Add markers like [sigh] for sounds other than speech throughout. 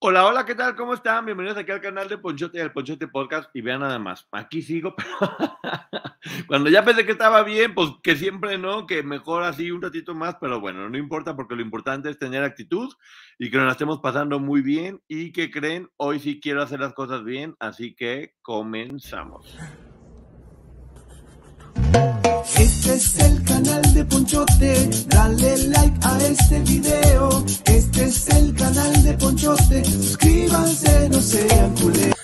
Hola, hola, ¿qué tal? ¿Cómo están? Bienvenidos aquí al canal de Ponchote y al Ponchote Podcast. Y vean nada más, aquí sigo, pero [laughs] cuando ya pensé que estaba bien, pues que siempre no, que mejor así un ratito más, pero bueno, no importa porque lo importante es tener actitud y que nos la estemos pasando muy bien y que creen, hoy sí quiero hacer las cosas bien, así que comenzamos. Este es el canal de Ponchote, dale like a este video. Este es el canal de Ponchote, suscríbanse, no sean culés.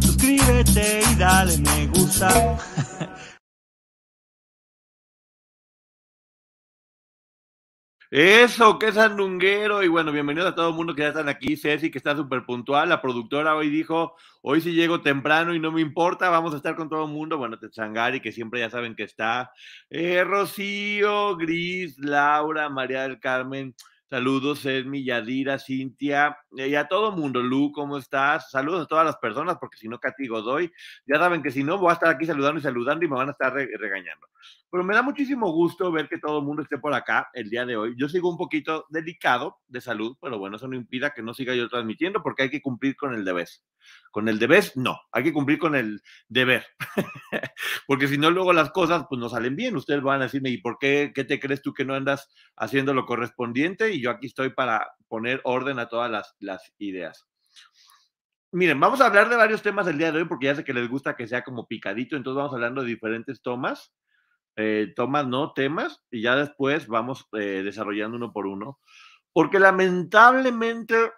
Suscríbete y dale me gusta. [laughs] Eso, que es. Y bueno, bienvenidos a todo el mundo que ya están aquí. Ceci, que está súper puntual. La productora hoy dijo, hoy sí llego temprano y no me importa, vamos a estar con todo el mundo. Bueno, Tetzangari, que siempre ya saben que está. Eh, Rocío, Gris, Laura, María del Carmen. Saludos, Esmi, Yadira, Cintia, eh, y a todo mundo. Lu, ¿cómo estás? Saludos a todas las personas, porque si no, castigo doy. Ya saben que si no, voy a estar aquí saludando y saludando y me van a estar regañando. Pero me da muchísimo gusto ver que todo el mundo esté por acá el día de hoy. Yo sigo un poquito delicado de salud, pero bueno, eso no impida que no siga yo transmitiendo porque hay que cumplir con el deber. Con el deber, no, hay que cumplir con el deber. [laughs] porque si no, luego las cosas pues no salen bien. Ustedes van a decirme, ¿y por qué, qué te crees tú que no andas haciendo lo correspondiente? Y yo aquí estoy para poner orden a todas las, las ideas. Miren, vamos a hablar de varios temas el día de hoy porque ya sé que les gusta que sea como picadito, entonces vamos hablando de diferentes tomas eh, tomas, ¿no? Temas y ya después vamos eh, desarrollando uno por uno. Porque lamentablemente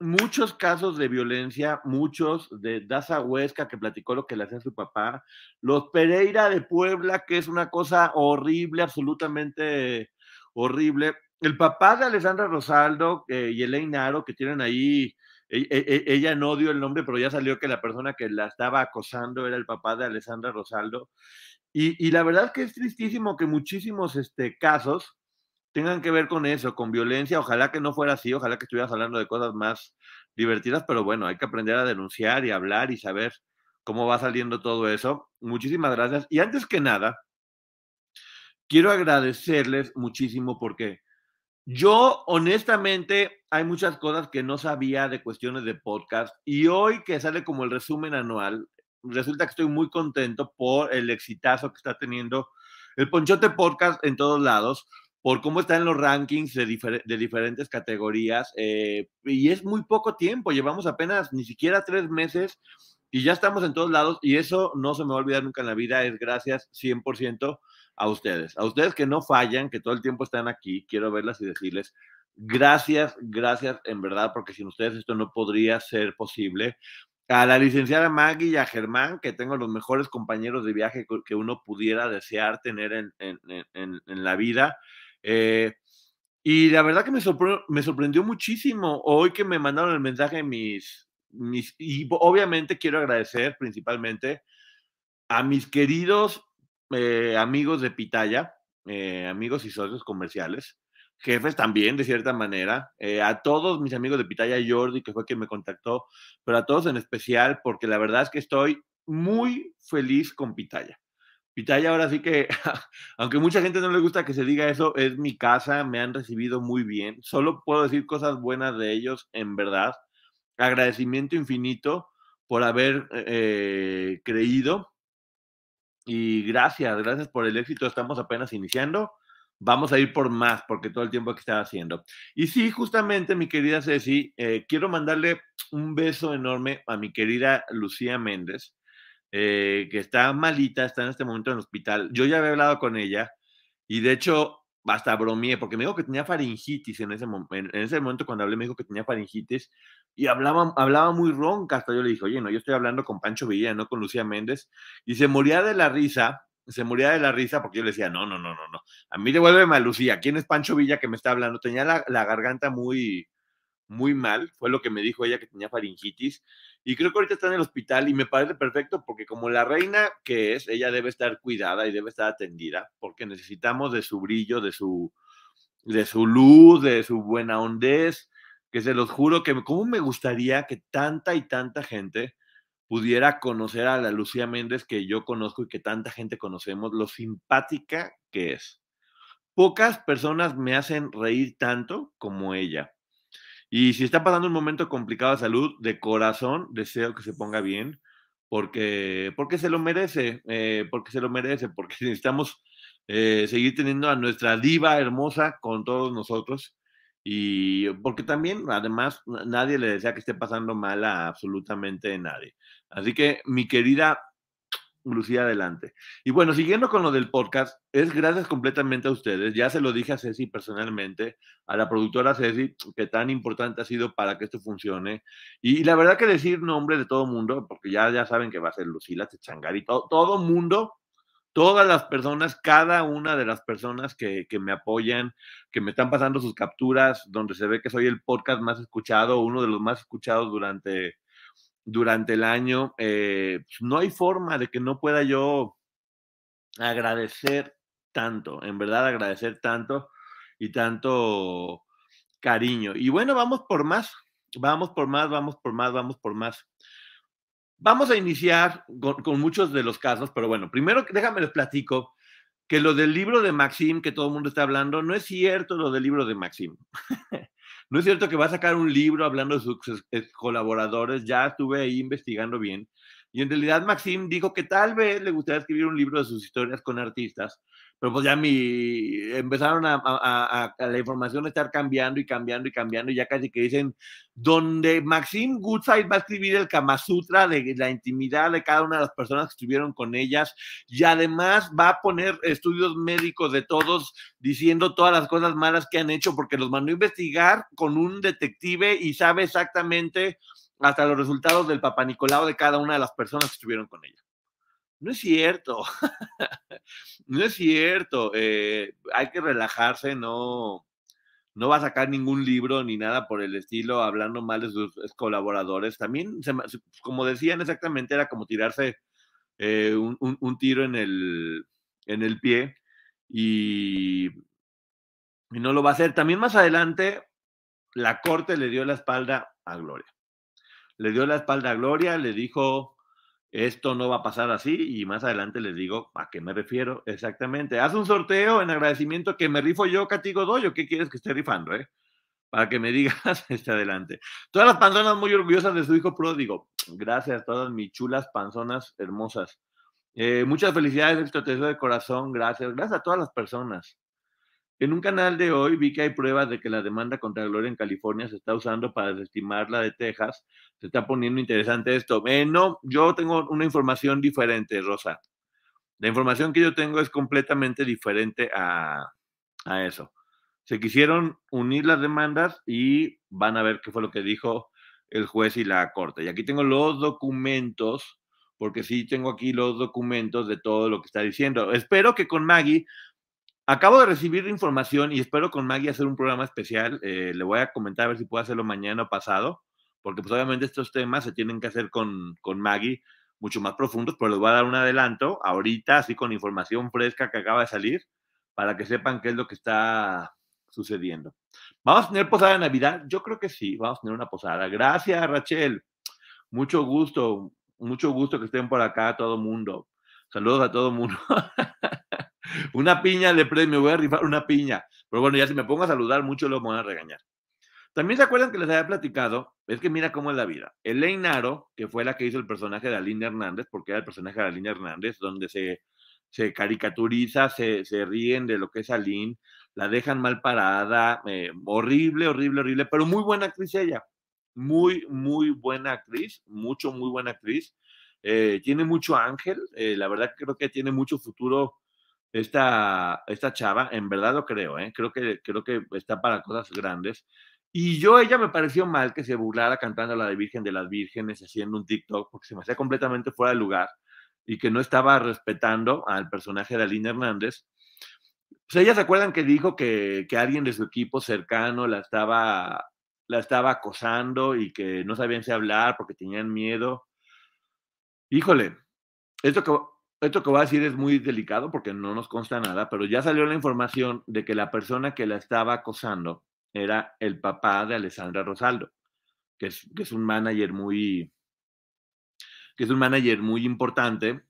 muchos casos de violencia, muchos de Daza Huesca que platicó lo que le hacía su papá, los Pereira de Puebla, que es una cosa horrible, absolutamente horrible. El papá de Alessandra Rosaldo eh, y Elaine Aro, que tienen ahí, e, e, e, ella no dio el nombre, pero ya salió que la persona que la estaba acosando era el papá de Alessandra Rosaldo. Y, la verdad que es tristísimo que muchísimos este, casos tengan que ver con eso, con violencia. Ojalá que no fuera así, ojalá que estuvieras hablando de cosas más divertidas, pero bueno, hay que aprender a denunciar y hablar y saber cómo va saliendo todo eso. Muchísimas gracias. Y antes que nada, quiero agradecerles muchísimo porque yo honestamente hay muchas cosas que no sabía de cuestiones de podcast y hoy que sale como el resumen anual, resulta que estoy muy contento por el exitazo que está teniendo el Ponchote Podcast en todos lados, por cómo está en los rankings de, diferentes categorías. Eh, y es muy poco tiempo, llevamos apenas ni siquiera tres meses y ya estamos en todos lados. Y eso no se me va a olvidar nunca en la vida, es gracias 100% a ustedes. A ustedes que no fallan, que todo el tiempo están aquí, quiero verlas y decirles. Gracias, gracias en verdad, porque sin ustedes esto no podría ser posible a la licenciada Maggie y a Germán, que tengo los mejores compañeros de viaje que uno pudiera desear tener en, la vida. Eh, y la verdad que me, me, sorprendió muchísimo hoy que me mandaron el mensaje mis, mis, y obviamente quiero agradecer principalmente a mis queridos eh, amigos de Pitaya, eh, amigos y socios comerciales, jefes también, de cierta manera, eh, a todos mis amigos de Pitaya Jordi, que fue quien me contactó, pero a todos en especial, porque la verdad es que estoy muy feliz con Pitaya. Pitaya ahora sí que, [laughs] aunque mucha gente no le gusta que se diga eso, es mi casa, me han recibido muy bien. Solo puedo decir cosas buenas de ellos, en verdad. Agradecimiento infinito por haber eh, creído. Y gracias, gracias por el éxito. Estamos apenas iniciando vamos a ir por más, porque todo el tiempo que estaba haciendo. Y sí, justamente, mi querida Ceci, eh, quiero mandarle un beso enorme a mi querida Lucía Méndez, eh, que está malita, está en este momento en el hospital. Yo ya había hablado con ella y de hecho hasta bromeé, porque me dijo que tenía faringitis en ese, en ese momento cuando hablé me dijo que tenía faringitis y hablaba, hablaba muy ronca, hasta yo le dije, oye, no, yo estoy hablando con Pancho Villa, no con Lucía Méndez, y se moría de la risa se moría de la risa porque yo le decía, no, no, no, no, no. A mí devuélveme a Lucía. ¿Quién es Pancho Villa que me está hablando? Tenía la, garganta muy, muy mal. Fue lo que me dijo ella que tenía faringitis. Y creo que ahorita está en el hospital y me parece perfecto porque como la reina que es, ella debe estar cuidada y debe estar atendida porque necesitamos de su brillo, de su, de su luz, de su buena hondez, que se los juro que cómo me gustaría que tanta y tanta gente pudiera conocer a la Lucía Méndez que yo conozco y que tanta gente conocemos, lo simpática que es. Pocas personas me hacen reír tanto como ella. Y si está pasando un momento complicado de salud, de corazón, deseo que se ponga bien, porque, porque se lo merece, eh, porque se lo merece, porque [laughs] necesitamos eh, seguir teniendo a nuestra diva hermosa con todos nosotros. Y porque también, además, nadie le desea que esté pasando mal a absolutamente nadie. Así que, mi querida Lucía, adelante. Y bueno, siguiendo con lo del podcast, es gracias completamente a ustedes. Ya se lo dije a Ceci personalmente, a la productora Ceci, que tan importante ha sido para que esto funcione. Y, la verdad que decir nombre de todo mundo, porque ya, ya saben que va a ser Lucila Techangari, todo, todo mundo, todas las personas, cada una de las personas que, que me apoyan, que me están pasando sus capturas, donde se ve que soy el podcast más escuchado, uno de los más escuchados durante durante el año, eh, pues, no hay forma de que no pueda yo agradecer tanto, en verdad agradecer tanto y tanto cariño. Y bueno, vamos por más, vamos por más, vamos por más, vamos por más. Vamos a iniciar con, muchos de los casos, pero bueno, primero déjame les platico que lo del libro de Maxim, que todo el mundo está hablando, no es cierto lo del libro de Maxim. [laughs] No es cierto que va a sacar un libro hablando de sus colaboradores, ya estuve ahí investigando bien. Y en realidad Maxim dijo que tal vez le gustaría escribir un libro de sus historias con artistas, pero pues ya mi, empezaron a, la información a estar cambiando y cambiando y cambiando, y ya casi que dicen, donde Maxim Goodside va a escribir el Kama Sutra de la intimidad de cada una de las personas que estuvieron con ellas, y además va a poner estudios médicos de todos diciendo todas las cosas malas que han hecho, porque los mandó a investigar con un detective y sabe exactamente hasta los resultados del Papa Nicolau de cada una de las personas que estuvieron con ella. No es cierto, [laughs] no es cierto. Eh, hay que relajarse, no, no va a sacar ningún libro ni nada por el estilo hablando mal de sus colaboradores. También, como decían exactamente, era como tirarse eh, un, un, tiro en el, en el pie y, y no lo va a hacer. También más adelante, la corte le dio la espalda a Gloria. Le dio la espalda a Gloria, le dijo esto no va a pasar así y más adelante les digo a qué me refiero exactamente. Haz un sorteo en agradecimiento que me rifo yo, Catigo Doyo. ¿Qué quieres que esté rifando, eh? Para que me digas [laughs] este adelante. Todas las panzonas muy orgullosas de su hijo pródigo. Gracias, todas mis chulas panzonas hermosas. Eh, muchas felicidades, esto te de corazón. Gracias. Gracias a todas las personas. En un canal de hoy vi que hay pruebas de que la demanda contra Gloria en California se está usando para desestimar la de Texas. Se está poniendo interesante esto. Eh, no, yo tengo una información diferente, Rosa. La información que yo tengo es completamente diferente a, a eso. Se quisieron unir las demandas y van a ver qué fue lo que dijo el juez y la corte. Y aquí tengo los documentos, porque sí tengo aquí los documentos de todo lo que está diciendo. Espero que con Maggie Acabo de recibir información y espero con Maggie hacer un programa especial. Eh, le voy a comentar a ver si puedo hacerlo mañana o pasado, porque pues obviamente estos temas se tienen que hacer con, con Maggie mucho más profundos, pero les voy a dar un adelanto ahorita, así con información fresca que acaba de salir, para que sepan qué es lo que está sucediendo. ¿Vamos a tener posada de Navidad? Yo creo que sí, vamos a tener una posada. Gracias, Rachel. Mucho gusto, mucho gusto que estén por acá todo mundo. Saludos a todo mundo. [laughs] una piña de premio, voy a rifar una piña. Pero bueno, ya si me pongo a saludar mucho, lo van a regañar. También se acuerdan que les había platicado, es que mira cómo es la vida. Elaine Aro, que fue la que hizo el personaje de Aline Hernández, porque era el personaje de Aline Hernández, donde se, se caricaturiza, se, se, ríen de lo que es Aline, la dejan mal parada, eh, horrible, horrible, horrible, pero muy buena actriz ella. Muy, muy buena actriz, mucho, muy buena actriz. Eh, tiene mucho ángel, eh, la verdad creo que tiene mucho futuro esta, esta chava, en verdad lo creo, ¿eh? creo, que, creo que está para cosas grandes. Y yo, ella me pareció mal que se burlara cantando la de Virgen de las Vírgenes, haciendo un TikTok, porque se me hacía completamente fuera de lugar y que no estaba respetando al personaje de Aline Hernández. Pues ellas se acuerdan que dijo que, que, alguien de su equipo cercano la estaba, la estaba acosando y que no sabían si hablar porque tenían miedo. Híjole, esto que esto que voy a decir es muy delicado porque no nos consta nada, pero ya salió la información de que la persona que la estaba acosando era el papá de Alessandra Rosaldo, que es, que es un manager muy, que es un manager muy importante.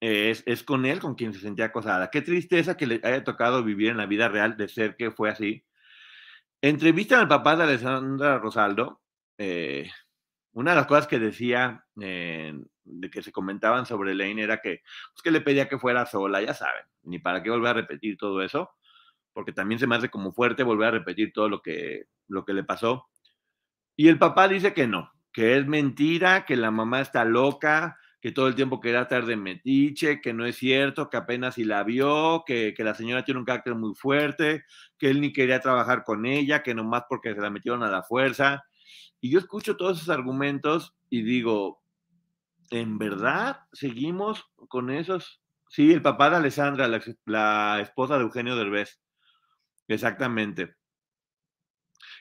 Es, es, con él con quien se sentía acosada. Qué tristeza que le haya tocado vivir en la vida real de ser que fue así. Entrevistan al papá de Alessandra Rosaldo. eh, una de las cosas que decía, eh, de que se comentaban sobre Elaine era que, pues, que le pedía que fuera sola, ya saben, ni para qué volver a repetir todo eso, porque también se me hace como fuerte volver a repetir todo lo que, lo que le pasó. Y el papá dice que no, que es mentira, que la mamá está loca, que todo el tiempo quería estar de metiche, que no es cierto, que apenas si la vio, que, que, la señora tiene un carácter muy fuerte, que él ni quería trabajar con ella, que nomás porque se la metieron a la fuerza. Y yo escucho todos esos argumentos y digo, ¿en verdad seguimos con esos? Sí, el papá de Alessandra, la, esposa de Eugenio Derbez. Exactamente.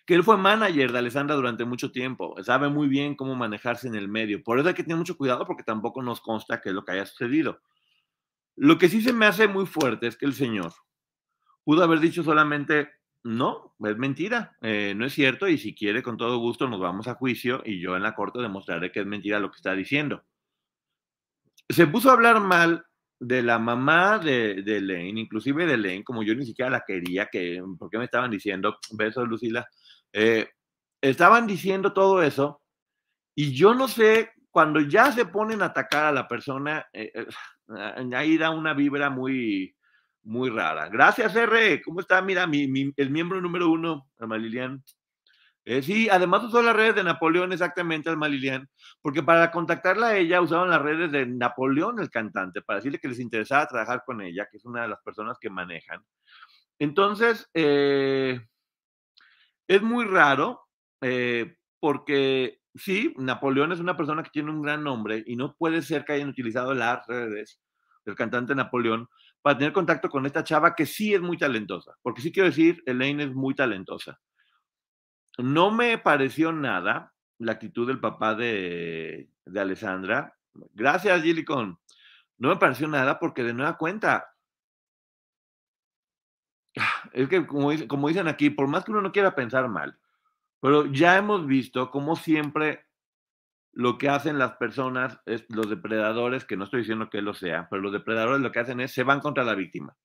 Que él fue manager de Alessandra durante mucho tiempo, sabe muy bien cómo manejarse en el medio. Por eso hay que tener mucho cuidado porque tampoco nos consta qué es lo que haya sucedido. Lo que sí se me hace muy fuerte es que el señor pudo haber dicho solamente, no, es mentira, eh, no es cierto y si quiere con todo gusto nos vamos a juicio y yo en la corte demostraré que es mentira lo que está diciendo. Se puso a hablar mal de la mamá de, de Lane, inclusive de Lane, como yo ni siquiera la quería, que, ¿por qué me estaban diciendo? Besos, Lucila. Eh, estaban diciendo todo eso y yo no sé, cuando ya se ponen a atacar a la persona, eh, eh, ahí da una vibra muy, muy rara. Gracias, R. ¿Cómo está? Mira, mi, mi, el miembro número uno, Alma Lilian. Eh, sí, además usó las redes de Napoleón exactamente, Alma Lilian, porque para contactarla a ella usaron las redes de Napoleón, el cantante, para decirle que les interesaba trabajar con ella, que es una de las personas que manejan. Entonces, eh, es muy raro, eh, porque sí, Napoleón es una persona que tiene un gran nombre y no puede ser que hayan utilizado las redes del cantante Napoleón para tener contacto con esta chava que sí es muy talentosa, porque sí quiero decir, Elaine es muy talentosa. No me pareció nada la actitud del papá de, de Alessandra. Gracias, Gilicon. No me pareció nada porque de nueva cuenta, es que como, como, dicen aquí, por más que uno no quiera pensar mal, pero ya hemos visto cómo siempre lo que hacen las personas, es, los depredadores, que no estoy diciendo que lo sea, pero los depredadores lo que hacen es se van contra la víctima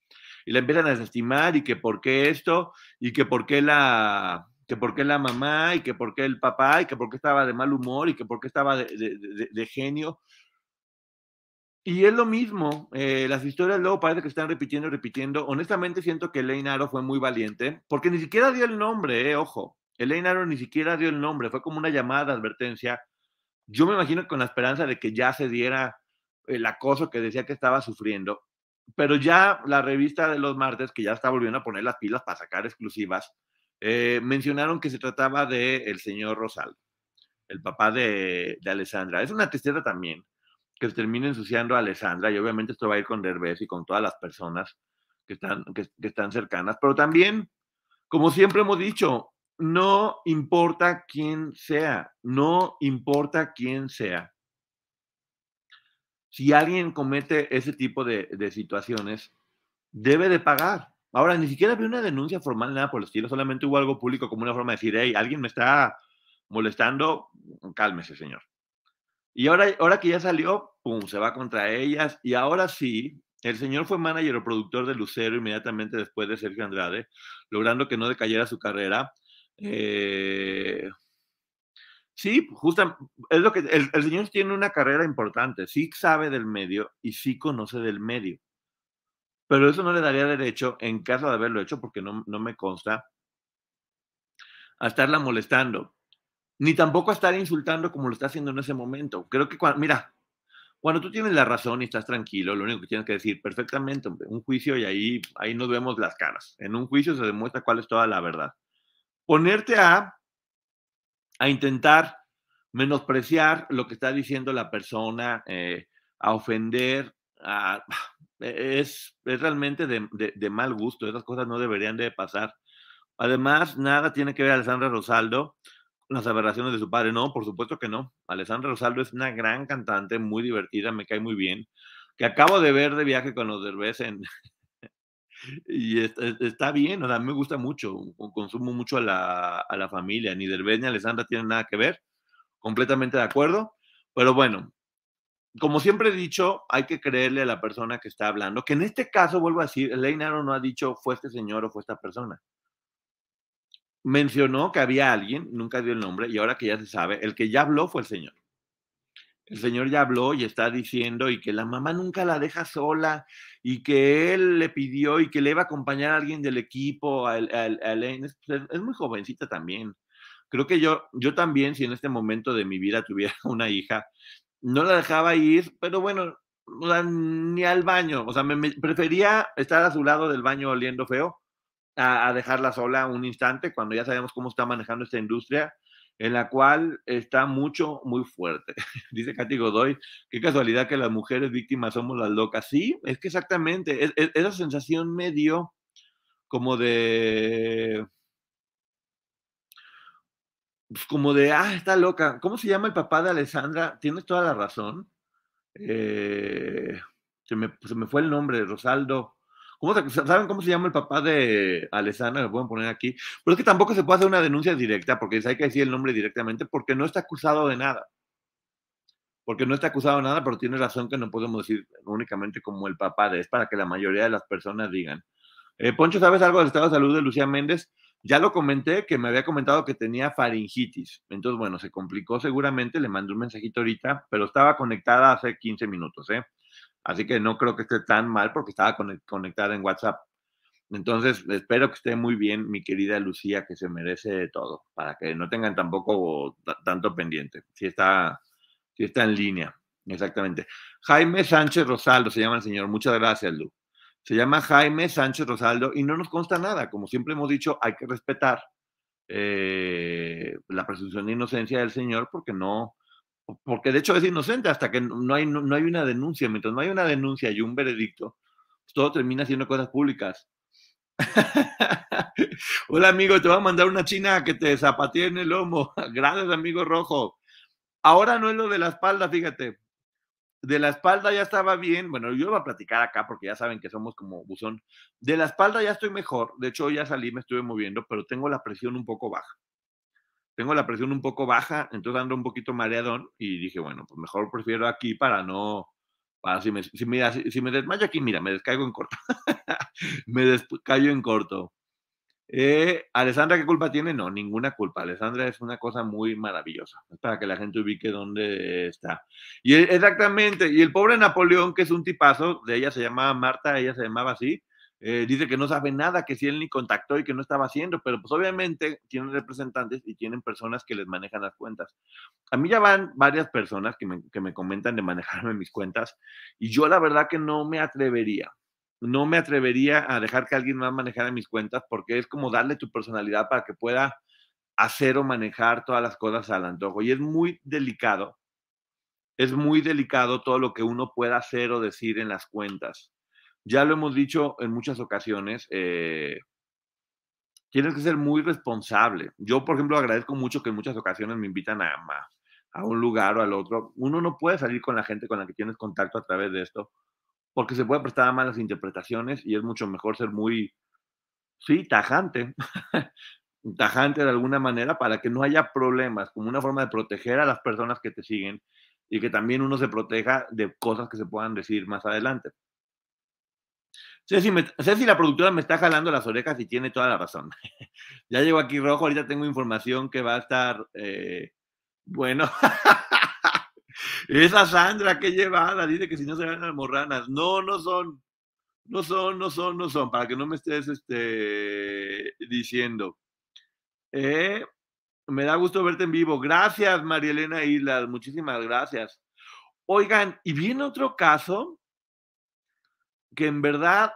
y la empiezan a desestimar y que por qué esto y que por qué la que por la mamá y que por qué el papá y que por qué estaba de mal humor y que por qué estaba de, de, genio. Y es lo mismo, eh, las historias luego parece que están repitiendo y repitiendo. Honestamente siento que Elaine Aro fue muy valiente, porque ni siquiera dio el nombre, eh, ojo. Elaine Aro ni siquiera dio el nombre, fue como una llamada advertencia. Yo me imagino con la esperanza de que ya se diera el acoso que decía que estaba sufriendo, pero ya la revista de los martes, que ya está volviendo a poner las pilas para sacar exclusivas, eh, mencionaron que se trataba de señor Rosaldo, el papá de, de Alessandra. Es una tristeza también que se termine ensuciando a Alessandra y obviamente esto va a ir con Derbez y con todas las personas que están, que están cercanas, pero también, como siempre hemos dicho, no importa quién sea, no importa quién sea. Si alguien comete ese tipo de, de situaciones, debe de pagar. Ahora, ni siquiera había una denuncia formal, nada por el estilo, solamente hubo algo público como una forma de decir, hey, alguien me está molestando, cálmese, señor. Y ahora, ahora que ya salió, pum, se va contra ellas. Y ahora sí, el señor fue manager o productor de Lucero inmediatamente después de Sergio Andrade, logrando que no decayera su carrera. Eh, sí, justo es lo que el, el, señor tiene una carrera importante, sí sabe del medio y sí conoce del medio. Pero eso no le daría derecho, en caso de haberlo hecho, porque no, no me consta, a estarla molestando ni tampoco a estar insultando como lo está haciendo en ese momento. Creo que, cuando, mira, cuando tú tienes la razón y estás tranquilo, lo único que tienes que decir perfectamente, un juicio y ahí, ahí nos vemos las caras. En un juicio se demuestra cuál es toda la verdad. Ponerte a, a intentar menospreciar lo que está diciendo la persona, eh, a ofender, a, [sighs] es, es, realmente de, de, mal gusto. Esas cosas no deberían de pasar. Además, nada tiene que ver Alessandra Rosaldo las aberraciones de su padre. No, por supuesto que no. Alessandra Rosaldo es una gran cantante, muy divertida, me cae muy bien. Que acabo de ver de viaje con los Derbez en. [laughs] y está, bien, o me gusta mucho. Consumo mucho a la, a la familia. Ni Derbez ni Alessandra tienen nada que ver. Completamente de acuerdo. Pero bueno, como siempre he dicho, hay que creerle a la persona que está hablando. Que en este caso, vuelvo a decir, Elaine Aaron no ha dicho fue este señor o fue esta persona mencionó que había alguien, nunca dio el nombre, y ahora que ya se sabe, el que ya habló fue el señor. El señor ya habló y está diciendo y que la mamá nunca la deja sola y que él le pidió y que le iba a acompañar a alguien del equipo, a, Elaine. Es, es, muy jovencita también. Creo que yo, yo también, si en este momento de mi vida tuviera [laughs] una hija, no la dejaba ir, pero bueno, ni al baño. O sea, me, prefería estar a su lado del baño oliendo feo a, dejarla sola un instante cuando ya sabemos cómo está manejando esta industria en la cual está mucho, muy fuerte. [laughs] Dice Katy Godoy, qué casualidad que las mujeres víctimas somos las locas. Sí, es que exactamente, esa sensación medio como de... Pues, como de, ah, está loca. ¿Cómo se llama el papá de Alessandra? Tienes toda la razón. Eh, se, me, se me fue el nombre, Rosaldo. ¿Saben cómo se llama el papá de Alessandra? Lo pueden poner aquí. Pero es que tampoco se puede hacer una denuncia directa, porque hay que decir el nombre directamente, porque no está acusado de nada. Porque no está acusado de nada, pero tiene razón que no podemos decir únicamente como el papá de. Es para que la mayoría de las personas digan. Eh, Poncho, ¿sabes algo del estado de salud de Lucía Méndez? Ya lo comenté, que me había comentado que tenía faringitis. Entonces, bueno, se complicó seguramente, le mandé un mensajito ahorita, pero estaba conectada hace 15 minutos, ¿eh? Así que no creo que esté tan mal porque estaba conectada en WhatsApp. Entonces, espero que esté muy bien mi querida Lucía, que se merece todo, para que no tengan tampoco tanto pendiente. Si está, si está en línea, exactamente. Jaime Sánchez Rosaldo se llama el señor. Muchas gracias, Lu. Se llama Jaime Sánchez Rosaldo y no nos consta nada. Como siempre hemos dicho, hay que respetar eh, la presunción de inocencia del señor porque no, porque de hecho es inocente hasta que no hay, no, hay una denuncia. Mientras no hay una denuncia y un veredicto, pues, todo termina siendo cosas públicas. [laughs] Hola amigo, te voy a mandar una china que te zapatee en el lomo. [laughs] Gracias amigo rojo. Ahora no es lo de la espalda, fíjate. De la espalda ya estaba bien. Bueno, yo voy a platicar acá porque ya saben que somos como buzón. De la espalda ya estoy mejor. De hecho, ya salí, me estuve moviendo, pero tengo la presión un poco baja tengo la presión un poco baja, entonces ando un poquito mareadón y dije, bueno, pues mejor prefiero aquí para no, para si me, si si, me desmayo aquí, mira, me descaigo en corto. [laughs] me descaigo en corto. Eh, ¿qué culpa tiene? No, ninguna culpa. Alessandra es una cosa muy maravillosa. Para que la gente ubique dónde está. Y exactamente, y el pobre Napoleón, que es un tipazo, de ella se llamaba Marta, ella se llamaba así, eh, dice que no sabe nada, que si él ni contactó y que no estaba haciendo, pero pues obviamente tienen representantes y tienen personas que les manejan las cuentas. A mí ya van varias personas que me, que me comentan de manejarme mis cuentas y yo la verdad que no me atrevería. No me atrevería a dejar que alguien más manejara mis cuentas porque es como darle tu personalidad para que pueda hacer o manejar todas las cosas al antojo. Y es muy delicado, es muy delicado todo lo que uno pueda hacer o decir en las cuentas ya lo hemos dicho en muchas ocasiones, eh, tienes que ser muy responsable. Yo, por ejemplo, agradezco mucho que en muchas ocasiones me invitan a, a un lugar o al otro. Uno no puede salir con la gente con la que tienes contacto a través de esto, porque se puede prestar a malas interpretaciones y es mucho mejor ser muy, sí, tajante, [laughs] tajante de alguna manera para que no haya problemas, como una forma de proteger a las personas que te siguen y que también uno se proteja de cosas que se puedan decir más adelante. Ceci, la productora me está jalando las orejas y tiene toda la razón. [laughs] ya llegó aquí rojo, ahorita tengo información que va a estar, eh, bueno, [laughs] esa Sandra, qué llevada, dice que si no se las morranas. No, no son, no son, no son, no son, para que no me estés este, diciendo. Eh, me da gusto verte en vivo. Gracias, María Elena Islas, muchísimas gracias. Oigan, y viene otro caso que en verdad,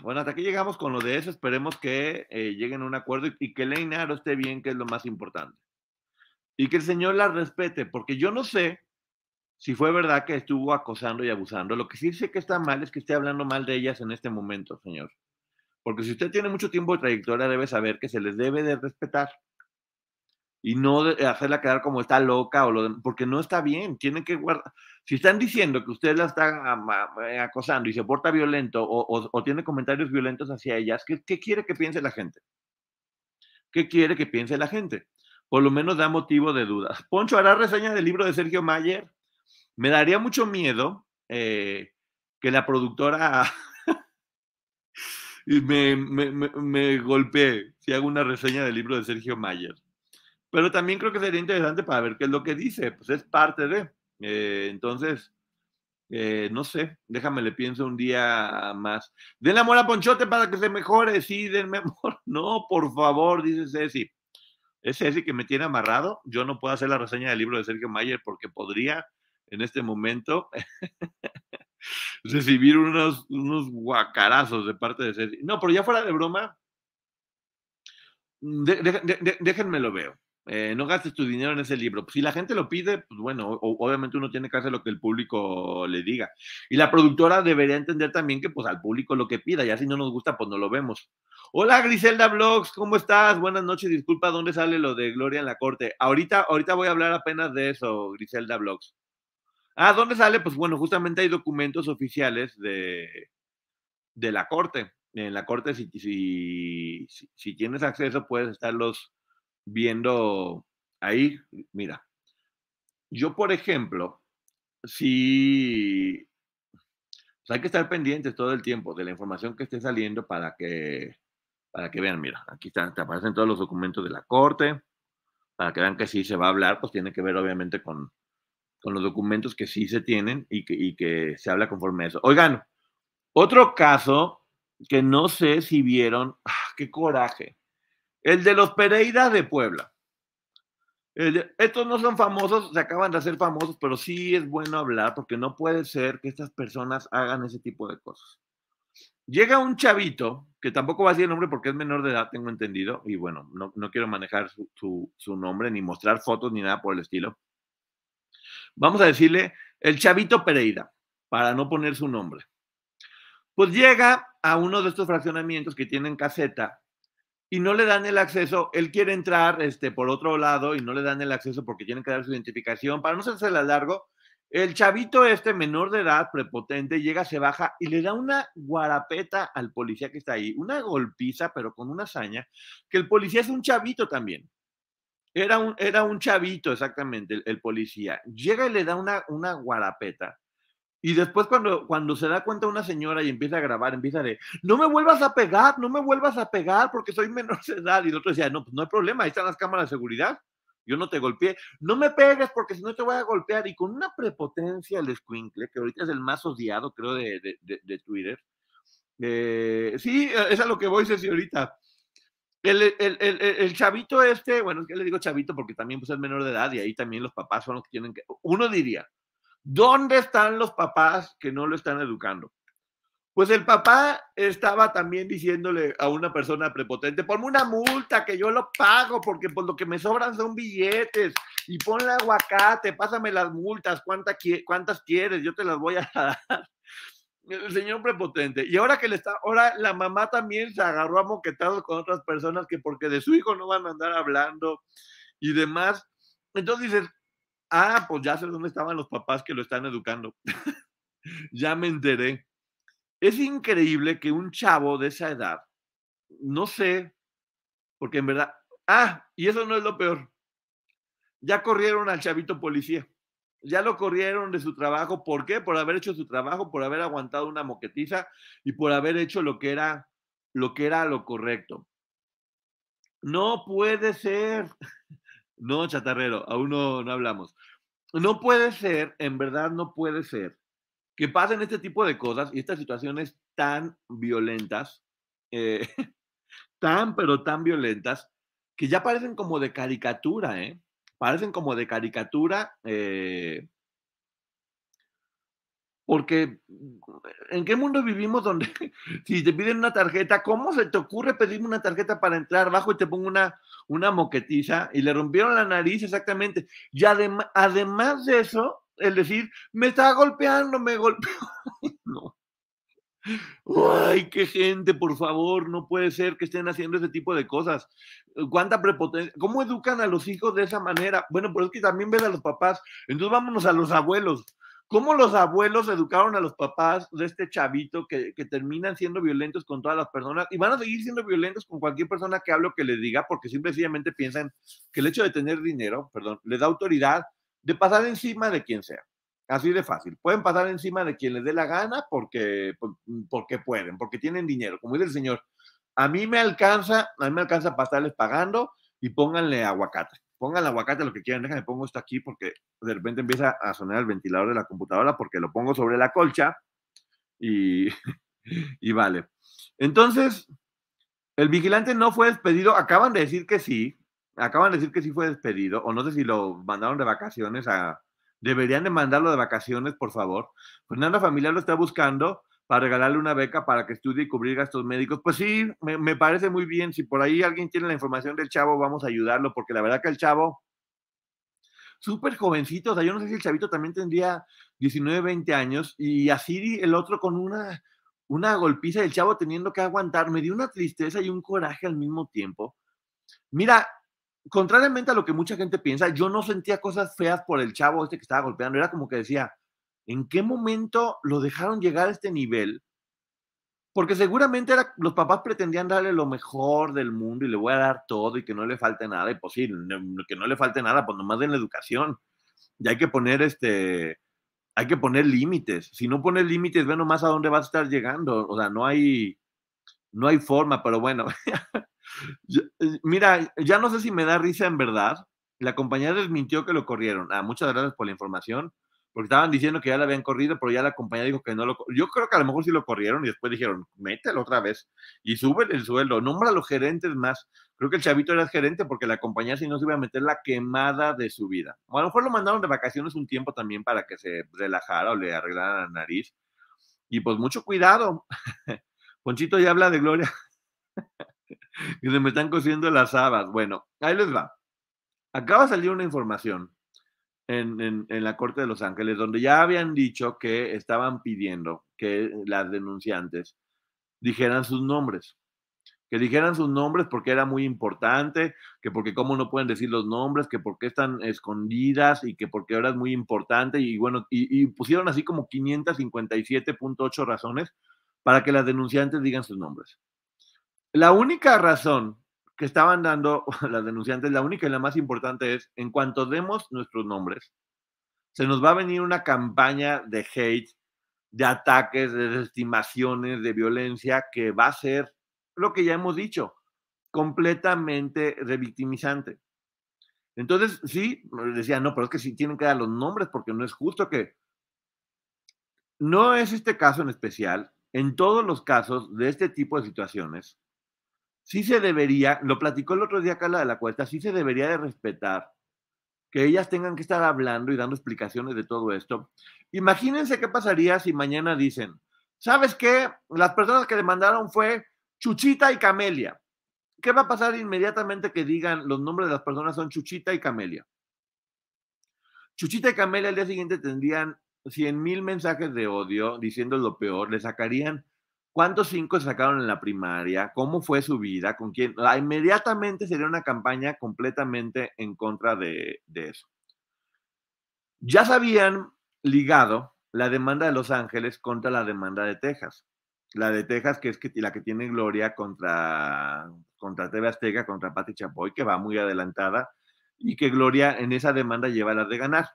bueno, hasta aquí llegamos con lo de eso, esperemos que eh, lleguen a un acuerdo y, que Leinaro esté bien, que es lo más importante. Y que el Señor la respete, porque yo no sé si fue verdad que estuvo acosando y abusando. Lo que sí sé que está mal es que esté hablando mal de ellas en este momento, Señor. Porque si usted tiene mucho tiempo de trayectoria, debe saber que se les debe de respetar y no hacerla quedar como está loca o lo porque no está bien, tienen que guardar. Si están diciendo que usted la está eh, acosando y se porta violento o, tiene comentarios violentos hacia ellas, ¿qué, ¿qué, quiere que piense la gente? ¿Qué quiere que piense la gente? Por lo menos da motivo de dudas. Poncho hará reseña del libro de Sergio Mayer. Me daría mucho miedo eh, que la productora [laughs] me, me, me, golpeé si hago una reseña del libro de Sergio Mayer. Pero también creo que sería interesante para ver qué es lo que dice, pues es parte de. Eh, entonces, eh, no sé, déjame le pienso un día más. Den amor a Ponchote para que se mejore, sí, denme [laughs] amor. No, por favor, dice Ceci. Es Ceci que me tiene amarrado. Yo no puedo hacer la reseña del libro de Sergio Mayer porque podría en este momento [laughs] recibir unos, unos guacarazos de parte de Ceci. No, pero ya fuera de broma, de, déjenme lo veo. Eh, no gastes tu dinero en ese libro. si la gente lo pide, pues bueno, obviamente uno tiene que hacer lo que el público le diga. Y la productora debería entender también que pues al público lo que pida, ya si no nos gusta, pues no lo vemos. Hola Griselda Blogs, ¿cómo estás? Buenas noches, disculpa, ¿dónde sale lo de Gloria en la Corte? Ahorita, ahorita voy a hablar apenas de eso, Griselda Blogs. Ah, ¿dónde sale? Pues bueno, justamente hay documentos oficiales de, de la Corte. En la Corte, si, si, si tienes acceso, puedes estarlos viendo ahí, mira, yo por ejemplo, si pues hay que estar pendientes todo el tiempo de la información que esté saliendo para que, para que vean, mira, aquí están, te aparecen todos los documentos de la corte, para que vean que sí se va a hablar, pues tiene que ver obviamente con, con los documentos que sí se tienen y que, y que se habla conforme a eso. Oigan, otro caso que no sé si vieron, ¡ah, qué coraje. El de los Pereira de Puebla. estos no son famosos, se acaban de hacer famosos, pero sí es bueno hablar porque no puede ser que estas personas hagan ese tipo de cosas. Llega un chavito, que tampoco va a decir el nombre porque es menor de edad, tengo entendido, y bueno, no, quiero manejar su, su nombre, ni mostrar fotos, ni nada por el estilo. Vamos a decirle el chavito Pereira, para no poner su nombre. Pues llega a uno de estos fraccionamientos que tienen caseta y no le dan el acceso, él quiere entrar este, por otro lado y no le dan el acceso porque tienen que dar su identificación. Para no hacerse la largo, el chavito este menor de edad, prepotente, llega, se baja y le da una guarapeta al policía que está ahí, una golpiza, pero con una hazaña, que el policía es un chavito también. Era un, era un chavito, exactamente, el, el policía. Llega y le da una, una guarapeta y después cuando, cuando se da cuenta una señora y empieza a grabar, empieza de, no me vuelvas a pegar, no me vuelvas a pegar porque soy [laughs] menor de edad. Y el otro decía, no, pues no hay problema, ahí están las cámaras de seguridad. Yo no te golpeé. No me pegues porque si no te voy a golpear. Y con una prepotencia el squinkle, que ahorita es el más odiado, creo, de, de, de, Twitter. Eh, sí, es a lo que voy, Ceci, ahorita. El, el, el, el, chavito este, bueno, es que le digo chavito porque también pues, es menor de edad y ahí también los papás son los que tienen que... Uno diría, ¿Dónde están los papás que no lo están educando? Pues el papá estaba también diciéndole a una persona prepotente, ponme una multa que yo lo pago porque por lo que me sobran son billetes y ponle aguacate, pásame las multas, ¿cuántas, cuántas quieres? Yo te las voy a [laughs] dar. El señor prepotente. Y ahora que le está, ahora la mamá también se agarró a moquetados con otras personas que porque de su hijo no van a andar hablando y demás. Entonces dices, Ah, pues ya sé dónde estaban los papás que lo están educando. [laughs] ya me enteré. Es increíble que un chavo de esa edad, no sé, porque en verdad, ah, y eso no es lo peor. Ya corrieron al chavito policía. Ya lo corrieron de su trabajo. ¿Por qué? Por haber hecho su trabajo, por haber aguantado una moquetiza y por haber hecho lo que era lo que era lo correcto. No puede ser. No, chatarrero, aún no, no hablamos. No puede ser, en verdad no puede ser, que pasen este tipo de cosas y estas situaciones tan violentas, eh, [laughs] tan, pero tan violentas, que ya parecen como de caricatura, ¿eh? Parecen como de caricatura, eh, porque ¿en qué mundo vivimos donde [laughs] si te piden una tarjeta, ¿cómo se te ocurre pedirme una tarjeta para entrar abajo y te pongo una, una moquetiza? Y le rompieron la nariz exactamente. Y además de eso, el decir, me está golpeando, me golpeó. [laughs] no. Ay, qué gente, por favor, no puede ser que estén haciendo ese tipo de cosas. ¿Cuánta prepotencia? ¿Cómo educan a los hijos de esa manera? Bueno, pero es que también ven a los papás. Entonces vámonos a los abuelos cómo los abuelos educaron a los papás de este chavito que, terminan siendo violentos con todas las personas y van a seguir siendo violentos con cualquier persona que hable o que les diga, porque simplemente piensan que el hecho de tener dinero, perdón, les da autoridad de pasar encima de quien sea. Así de fácil. Pueden pasar encima de quien les dé la gana porque, porque pueden, porque tienen dinero. Como dice el señor, a mí me alcanza, a mí me alcanza para estarles pagando y pónganle aguacate. Pónganle aguacate lo que quieran. Déjame pongo esto aquí porque de repente empieza a sonar el ventilador de la computadora porque lo pongo sobre la colcha y, [laughs] y vale. Entonces, el vigilante no fue despedido. Acaban de decir que sí. Acaban de decir que sí fue despedido. O no sé si lo mandaron de vacaciones a. Deberían de mandarlo de vacaciones, por favor. Fernanda Familiar lo está buscando para regalarle una beca para que estudie y cubrir gastos médicos. Pues sí, me, me, parece muy bien. Si por ahí alguien tiene la información del chavo, vamos a ayudarlo, porque la verdad que el chavo, súper jovencito, o sea, yo no sé si el chavito también tendría 19, 20 años, y así el otro con una una golpiza del chavo teniendo que aguantar, me dio una tristeza y un coraje al mismo tiempo. Mira, contrariamente a lo que mucha gente piensa, yo no sentía cosas feas por el chavo este que estaba golpeando, era como que decía, ¿en qué momento lo dejaron llegar a este nivel? Porque seguramente los papás pretendían darle lo mejor del mundo y le voy a dar todo y que no le falte nada, y pues sí, que no le falte nada, pues nomás en la educación. Y hay que poner este, hay que poner límites. Si no pones límites, ve nomás a dónde vas a estar llegando. O sea, no hay, no hay forma, pero bueno. [laughs] Eh, mira, ya no sé si me da risa en verdad. La compañía desmintió que lo corrieron. Ah, muchas gracias por la información porque estaban diciendo que ya la habían corrido, pero ya la compañía dijo que no lo Yo creo que a lo mejor sí lo corrieron y después dijeron, mételo otra vez y sube el sueldo, nombra a los gerentes más. Creo que el chavito era gerente porque la compañía si no se iba a meter la quemada de su vida. O a lo mejor lo mandaron de vacaciones un tiempo también para que se relajara o le arreglara la nariz. Y pues mucho cuidado. [laughs] Ponchito ya habla de Gloria. [laughs] y se me están cosiendo las habas. Bueno, ahí les va. Acaba de salir una información en, la Corte de Los Ángeles, donde ya habían dicho que estaban pidiendo que las denunciantes dijeran sus nombres, que dijeran sus nombres porque era muy importante, que porque cómo no pueden decir los nombres, que porque están escondidas y que porque ahora es muy importante y bueno, y, y pusieron así como 557.8 razones para que las denunciantes digan sus nombres. La única razón que estaban dando [laughs] las denunciantes, la única y la más importante es, en cuanto demos nuestros nombres, se nos va a venir una campaña de hate, de ataques, de desestimaciones, de violencia, que va a ser lo que ya hemos dicho, completamente revictimizante. Entonces, sí, decía, no, pero es que sí tienen que dar los nombres porque no es justo que... No es este caso en especial, en todos los casos de este tipo de situaciones, sí se debería, lo platicó el otro día Carla de la Cuesta, sí se debería de respetar que ellas tengan que estar hablando y dando explicaciones de todo esto. Imagínense qué pasaría si mañana dicen, ¿sabes qué? Las personas que le mandaron fue Chuchita y Camelia. ¿Qué va a pasar inmediatamente que digan los nombres de las personas son Chuchita y Camelia? Chuchita y Camelia al día siguiente tendrían 100 mil mensajes de odio diciendo lo peor, le sacarían ¿Cuántos cinco sacaron en la primaria? ¿Cómo fue su vida? ¿Con quién? Inmediatamente sería una campaña completamente en contra de, eso. Ya se habían ligado la demanda de Los Ángeles contra la demanda de Texas. La de Texas, que es la que tiene Gloria contra, contra TV Azteca, contra Pati Chapoy, que va muy adelantada, y que Gloria en esa demanda lleva la de ganar.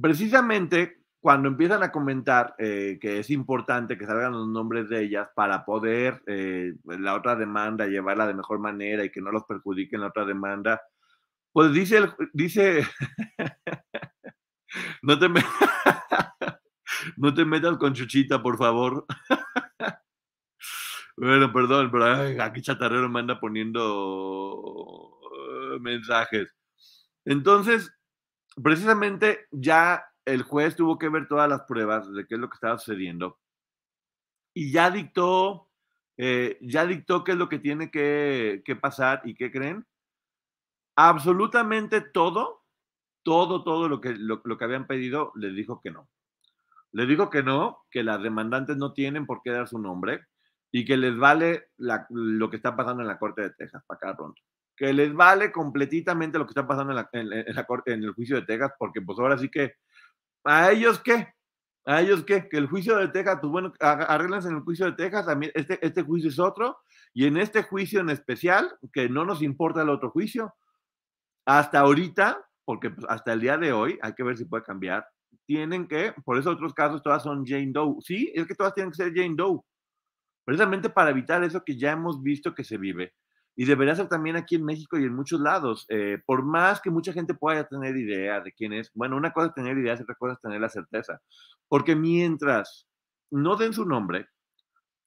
Precisamente cuando empiezan a comentar eh, que es importante que salgan los nombres de ellas para poder eh, la otra demanda llevarla de mejor manera y que no los perjudique en la otra demanda, pues dice, dice, [laughs] no te, [laughs] no te metas con Chuchita, por favor. [laughs] bueno, perdón, pero aquí Chatarrero me anda poniendo mensajes. Entonces, precisamente ya el juez tuvo que ver todas las pruebas de qué es lo que estaba sucediendo y ya dictó, eh, ya dictó qué es lo que tiene que, pasar y qué creen. Absolutamente todo, todo, todo lo que, lo, que habían pedido, les dijo que no. Les dijo que no, que las demandantes no tienen por qué dar su nombre y que les vale lo que está pasando en la Corte de Texas, para acá pronto. Que les vale completamente lo que está pasando en, la, en el juicio de Texas, porque pues ahora sí que ¿A ellos qué? ¿A ellos qué? Que el juicio de Texas, pues bueno, arreglanse en el juicio de Texas, también este, este juicio es otro, y en este juicio en especial, que no nos importa el otro juicio, hasta ahorita, porque pues, hasta el día de hoy, hay que ver si puede cambiar, tienen que, por eso otros casos todas son Jane Doe. Sí, es que todas tienen que ser Jane Doe, precisamente para evitar eso que ya hemos visto que se vive. Y debería ser también aquí en México y en muchos lados. Eh, por más que mucha gente pueda tener idea de quién es, bueno, una cosa es tener ideas, otra cosa es tener la certeza. Porque mientras no den su nombre,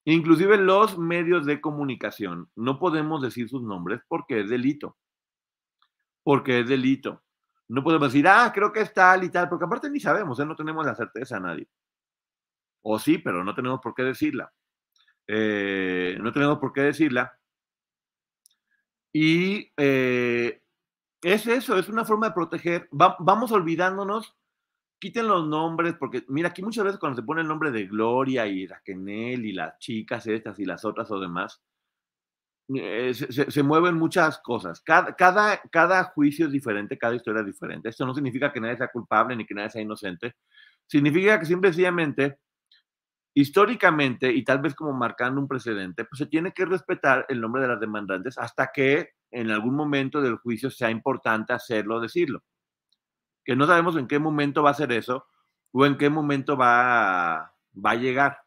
inclusive los medios de comunicación, no podemos decir sus nombres porque es delito. Porque es delito. No podemos decir, ah, creo que es tal y tal, porque aparte ni sabemos, ¿eh? no tenemos la certeza nadie. O sí, pero no tenemos por qué decirla. Eh, no tenemos por qué decirla. Y eh, es eso, es una forma de proteger. vamos olvidándonos, quiten los nombres, porque mira, aquí muchas veces cuando se pone el nombre de Gloria y Raquel y las chicas estas y las otras o demás, eh, se, mueven muchas cosas. Cada, cada, cada juicio es diferente, cada historia es diferente. Esto no significa que nadie sea culpable ni que nadie sea inocente. Significa que simplemente históricamente, y tal vez como marcando un precedente, pues se tiene que respetar el nombre de las demandantes hasta que en algún momento del juicio sea importante hacerlo, decirlo. Que no sabemos en qué momento va a ser eso o en qué momento va, va a llegar.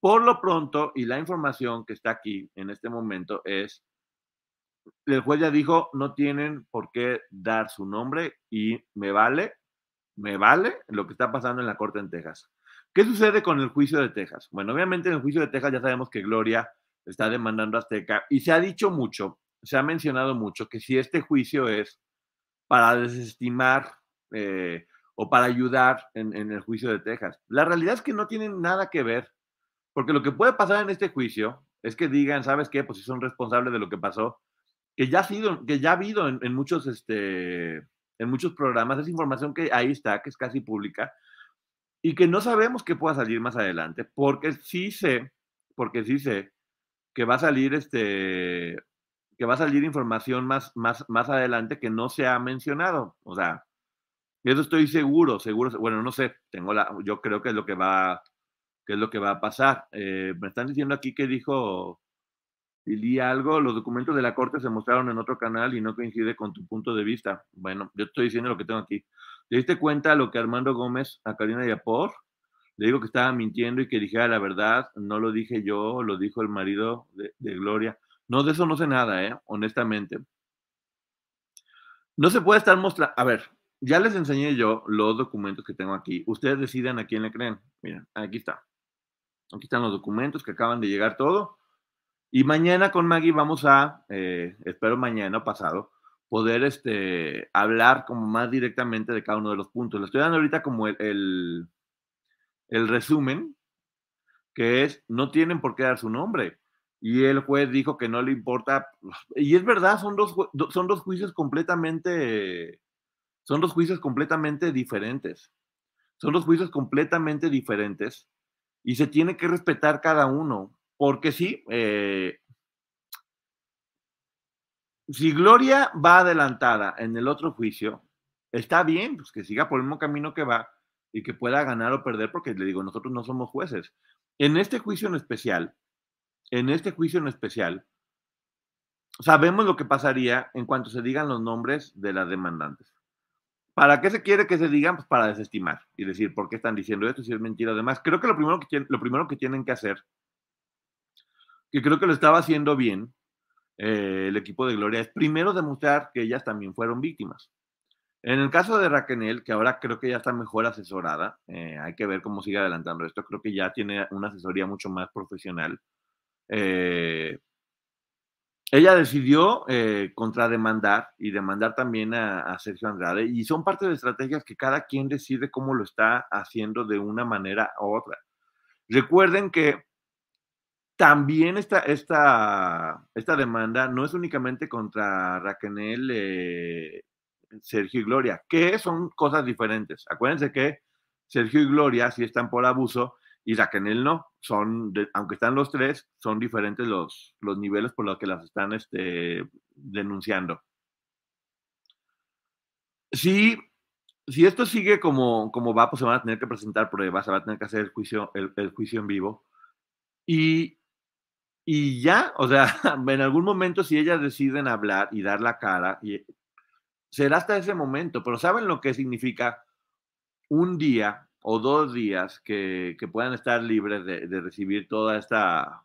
Por lo pronto, y la información que está aquí en este momento es, el juez ya dijo, no tienen por qué dar su nombre y me vale, me vale lo que está pasando en la corte en Texas. ¿Qué sucede con el juicio de Texas? Bueno, obviamente en el juicio de Texas ya sabemos que Gloria está demandando a Azteca y se ha dicho mucho, se ha mencionado mucho que si este juicio es para desestimar eh, o para ayudar en, el juicio de Texas. La realidad es que no tienen nada que ver, porque lo que puede pasar en este juicio es que digan, ¿sabes qué? Pues si son responsables de lo que pasó, que ya ha sido, que ya ha habido en, en muchos, este, en muchos programas, esa información que ahí está, que es casi pública, y que no sabemos qué pueda salir más adelante, porque sí sé, porque sí sé que va a salir este, que va a salir información más, más, más adelante que no se ha mencionado. O sea, eso estoy seguro, seguro, bueno, no sé, tengo la, yo creo que es lo que va, que es lo que va a pasar. Eh, me están diciendo aquí que dijo Lili algo, los documentos de la corte se mostraron en otro canal y no coincide con tu punto de vista. Bueno, yo estoy diciendo lo que tengo aquí. ¿Te diste cuenta lo que Armando Gómez a Karina Yapor? Le digo que estaba mintiendo y que dijera la verdad. No lo dije yo, lo dijo el marido de, Gloria. No, de eso no sé nada, ¿eh? honestamente. No se puede estar mostrando. A ver, ya les enseñé yo los documentos que tengo aquí. Ustedes deciden a quién le creen. Miren, aquí está. Aquí están los documentos que acaban de llegar todo. Y mañana con Maggie vamos a, eh, espero mañana pasado, poder este, hablar como más directamente de cada uno de los puntos. Le estoy dando ahorita como el, el, resumen, que es, no tienen por qué dar su nombre. Y el juez dijo que no le importa. Y es verdad, son dos, son dos juicios completamente, son dos juicios completamente diferentes. Son dos juicios completamente diferentes. Y se tiene que respetar cada uno. Porque sí, eh, si Gloria va adelantada en el otro juicio, está bien, pues que siga por el mismo camino que va y que pueda ganar o perder, porque le digo, nosotros no somos jueces. En este juicio en especial, en este juicio en especial, sabemos lo que pasaría en cuanto se digan los nombres de las demandantes. ¿Para qué se quiere que se digan? Pues para desestimar y decir por qué están diciendo esto si es mentira. Además, creo que lo primero que, lo primero que tienen que hacer, que creo que lo estaba haciendo bien, eh, el equipo de Gloria es primero demostrar que ellas también fueron víctimas. En el caso de Raquel, que ahora creo que ya está mejor asesorada, eh, hay que ver cómo sigue adelantando esto, creo que ya tiene una asesoría mucho más profesional. Eh, ella decidió contrademandar y demandar también a, a, Sergio Andrade y son parte de estrategias que cada quien decide cómo lo está haciendo de una manera u otra. Recuerden que también esta, esta, esta demanda no es únicamente contra Raquel, eh, Sergio y Gloria, que son cosas diferentes. Acuérdense que Sergio y Gloria sí están por abuso y Raquel no. Son, aunque están los tres, son diferentes los, los niveles por los que las están este, denunciando. Si, si esto sigue como, va, pues se van a tener que presentar pruebas, se va a tener que hacer el juicio, el juicio en vivo. Y y ya, o sea, [laughs] en algún momento si ellas deciden hablar y dar la cara, y será hasta ese momento, pero ¿saben lo que significa un día o dos días que, puedan estar libres de, recibir toda esta,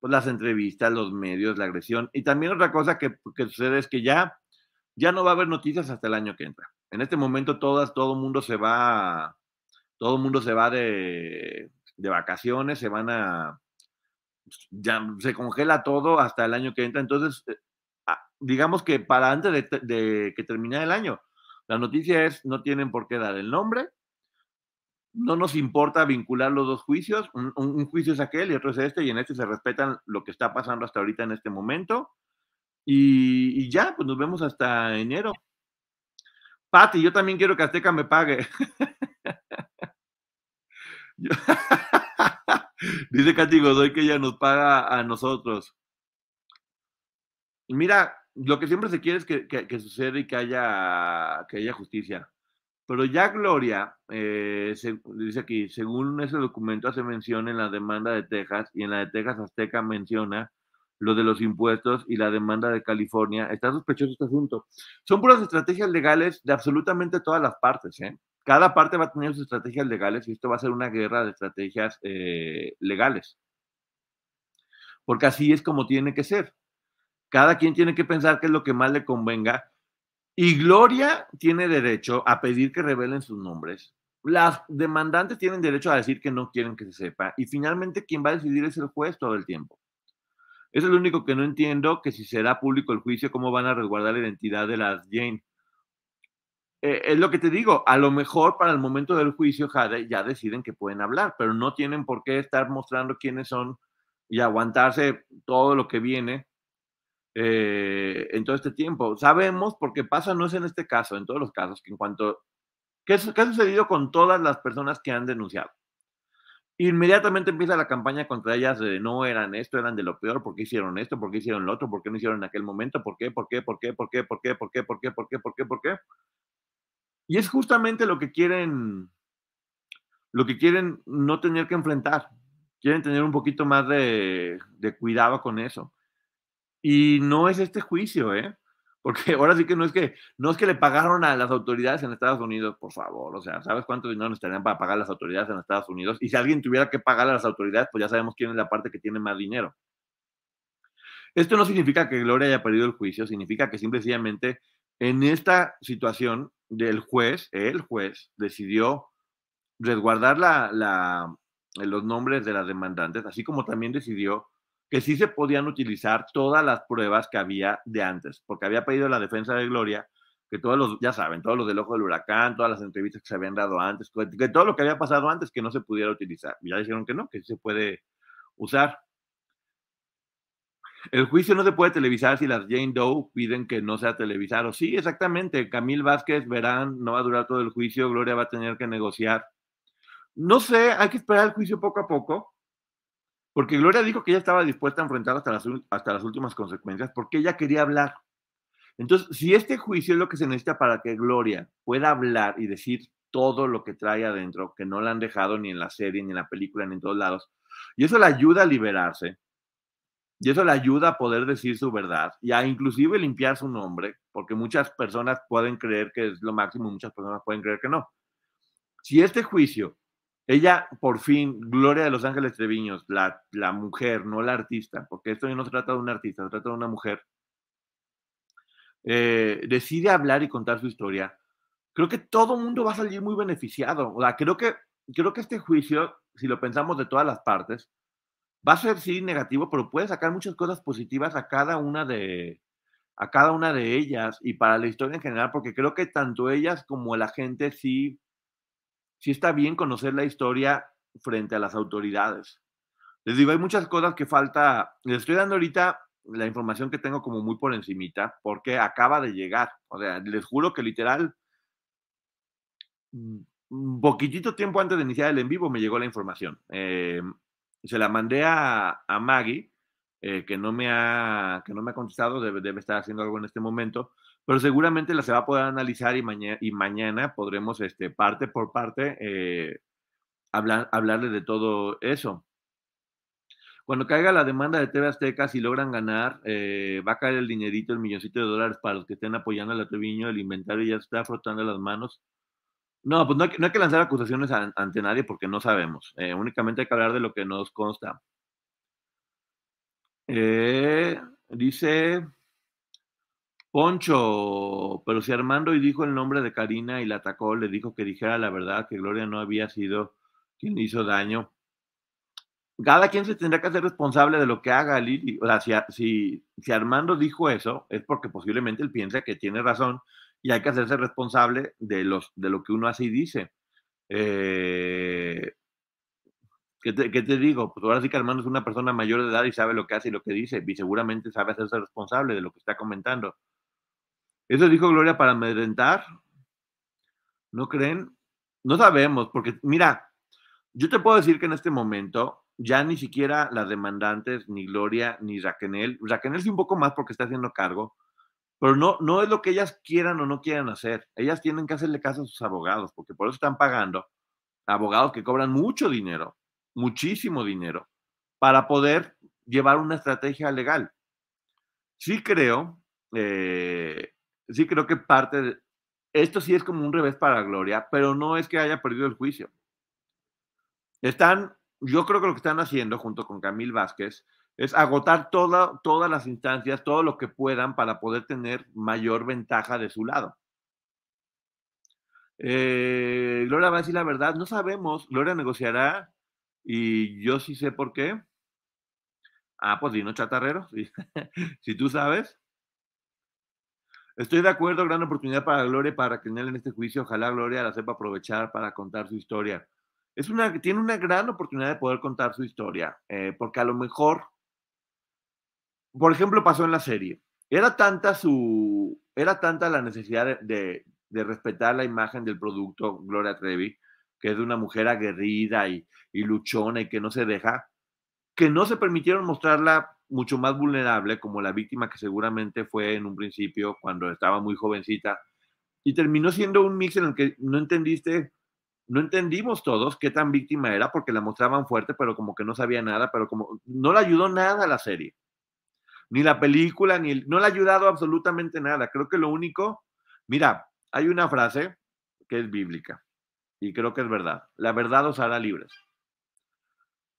pues las entrevistas, los medios, la agresión? Y también otra cosa que, sucede es que ya, ya no va a haber noticias hasta el año que entra. En este momento todas, todo el mundo se va, todo el mundo se va de, de vacaciones, se van a, ya se congela todo hasta el año que entra. Entonces, eh, ah, digamos que para antes de, que termine el año, la noticia es, no tienen por qué dar el nombre, no nos importa vincular los dos juicios, un, juicio es aquel y otro es este, y en este se respetan lo que está pasando hasta ahorita en este momento. Y, ya, pues nos vemos hasta enero. Pati, yo también quiero que Azteca me pague. [laughs] Dice Katy Godoy que ella nos paga a nosotros. Mira, lo que siempre se quiere es que, que, suceda y que haya, que haya justicia. Pero ya Gloria, eh, dice aquí, según ese documento hace mención en la demanda de Texas y en la de Texas Azteca menciona lo de los impuestos y la demanda de California. Está sospechoso este asunto. Son puras estrategias legales de absolutamente todas las partes. ¿eh? Cada parte va a tener sus estrategias legales y esto va a ser una guerra de estrategias eh, legales. Porque así es como tiene que ser. Cada quien tiene que pensar qué es lo que más le convenga. Y Gloria tiene derecho a pedir que revelen sus nombres. Las demandantes tienen derecho a decir que no quieren que se sepa. Y finalmente quien va a decidir es el juez todo el tiempo. Eso es lo único que no entiendo, que si será público el juicio, cómo van a resguardar la identidad de las Jane. Eh, es lo que te digo, a lo mejor para el momento del juicio, ya deciden que pueden hablar, pero no tienen por qué estar mostrando quiénes son y aguantarse todo lo que viene eh, en todo este tiempo. Sabemos, porque pasa, no es en este caso, en todos los casos, que en cuanto... ¿Qué, ha sucedido con todas las personas que han denunciado? Inmediatamente empieza la campaña contra ellas de no eran esto, eran de lo peor, ¿por qué hicieron esto? ¿Por qué hicieron lo otro? ¿Por qué no hicieron en aquel momento? ¿Por qué? ¿Por qué? ¿Por qué? ¿Por qué? ¿Por qué? ¿Por qué? ¿Por qué? ¿Por qué? ¿Por qué? ¿Por qué? Y es justamente lo que quieren, lo que quieren no tener que enfrentar. Quieren tener un poquito más de, cuidado con eso. Y no es este juicio, ¿eh? Porque [laughs] ahora sí que no es que no es que le pagaron a las autoridades en Estados Unidos, por favor, o sea, ¿sabes cuánto dinero necesitarían para pagar las autoridades en Estados Unidos? Y si alguien tuviera que pagar a las autoridades, pues ya sabemos quién es la parte que tiene más dinero. Esto no significa que Gloria haya perdido el juicio, significa que simplemente en esta situación del juez, el juez, decidió resguardar la, los nombres de las demandantes, así como también decidió que sí se podían utilizar todas las pruebas que había de antes, porque había pedido la defensa de Gloria que todos los, ya saben, todos los del ojo del huracán, todas las entrevistas que se habían dado antes, que todo lo que había pasado antes que no se pudiera utilizar. Ya dijeron que no, que sí se puede usar. El juicio no se puede televisar si las Jane Doe piden que no sea televisado. Sí, exactamente. Camil Vázquez, verán, no va a durar todo el juicio. Gloria va a tener que negociar. No sé, hay que esperar el juicio poco a poco. Porque Gloria dijo que ella estaba dispuesta a enfrentar hasta las, hasta las últimas consecuencias porque ella quería hablar. Entonces, si este juicio es lo que se necesita para que Gloria pueda hablar y decir todo lo que trae adentro, que no la han dejado ni en la serie, ni en la película, ni en todos lados, y eso la ayuda a liberarse, y eso le ayuda a poder decir su verdad y a inclusive limpiar su nombre, porque muchas personas pueden creer que es lo máximo, muchas personas pueden creer que no. Si este juicio, ella por fin, Gloria de los Ángeles Treviños, la, la mujer, no la artista, porque esto no se trata de un artista, se trata de una mujer, eh, decide hablar y contar su historia, creo que todo el mundo va a salir muy beneficiado. O sea, creo que, creo que este juicio, si lo pensamos de todas las partes, va a ser sí negativo, pero puede sacar muchas cosas positivas a cada una de a cada una de ellas y para la historia en general, porque creo que tanto ellas como la gente sí, sí está bien conocer la historia frente a las autoridades. Les digo, hay muchas cosas que falta. Les estoy dando ahorita la información que tengo como muy por encimita, porque acaba de llegar. O sea, les juro que literal, un mm, poquitito tiempo antes de iniciar el en vivo me llegó la información. Eh, se la mandé a, Maggie, eh, que, no me ha, que no me ha contestado, debe, debe, estar haciendo algo en este momento, pero seguramente la se va a poder analizar y, mañana y mañana podremos, este, parte por parte, eh, hablar, hablarle de todo eso. Cuando caiga la demanda de TV Azteca, si logran ganar, eh, va a caer el dinerito, el milloncito de dólares para los que estén apoyando a la Treviño, el inventario ya está frotando las manos. No, pues no hay, no hay que lanzar acusaciones ante nadie porque no sabemos. Eh, únicamente hay que hablar de lo que nos consta. Eh, dice Poncho, pero si Armando y dijo el nombre de Karina y la atacó, le dijo que dijera la verdad, que Gloria no había sido quien hizo daño. Cada quien se tendrá que hacer responsable de lo que haga Lili. O sea, si, si Armando dijo eso, es porque posiblemente él piensa que tiene razón y hay que hacerse responsable de, los, de lo que uno hace y dice. Eh, ¿qué, te, ¿Qué te digo? Pues ahora sí que Armando es una persona mayor de edad y sabe lo que hace y lo que dice, y seguramente sabe hacerse responsable de lo que está comentando. ¿Eso dijo Gloria para amedrentar? ¿No creen? No sabemos, porque mira, yo te puedo decir que en este momento ya ni siquiera las demandantes, ni Gloria, ni Raquel, Raquel sí un poco más porque está haciendo cargo, pero no, no es lo que ellas quieran o no quieran hacer. Ellas tienen que hacerle caso a sus abogados, porque por eso están pagando abogados que cobran mucho dinero, muchísimo dinero, para poder llevar una estrategia legal. Sí creo, eh, sí creo que parte de, esto sí es como un revés para Gloria, pero no es que haya perdido el juicio. Están, yo creo que lo que están haciendo junto con Camil Vázquez es agotar toda, todas las instancias, todo lo que puedan para poder tener mayor ventaja de su lado. Eh, Gloria va a decir la verdad, no sabemos, Gloria negociará y yo sí sé por qué. Ah, pues Dino Chatarrero, [laughs] si, tú sabes. Estoy de acuerdo, gran oportunidad para Gloria para Raquel en este juicio. Ojalá Gloria la sepa aprovechar para contar su historia. Es una, tiene una gran oportunidad de poder contar su historia, eh, porque a lo mejor, por ejemplo, pasó en la serie. Era tanta su, era tanta la necesidad de, de, respetar la imagen del producto Gloria Trevi, que es de una mujer aguerrida y, y luchona y que no se deja, que no se permitieron mostrarla mucho más vulnerable como la víctima que seguramente fue en un principio cuando estaba muy jovencita y terminó siendo un mix en el que no entendiste, no entendimos todos qué tan víctima era porque la mostraban fuerte pero como que no sabía nada, pero como no le ayudó nada a la serie, ni la película, ni el, no le ha ayudado absolutamente nada. Creo que lo único, mira, hay una frase que es bíblica y creo que es verdad, la verdad os hará libres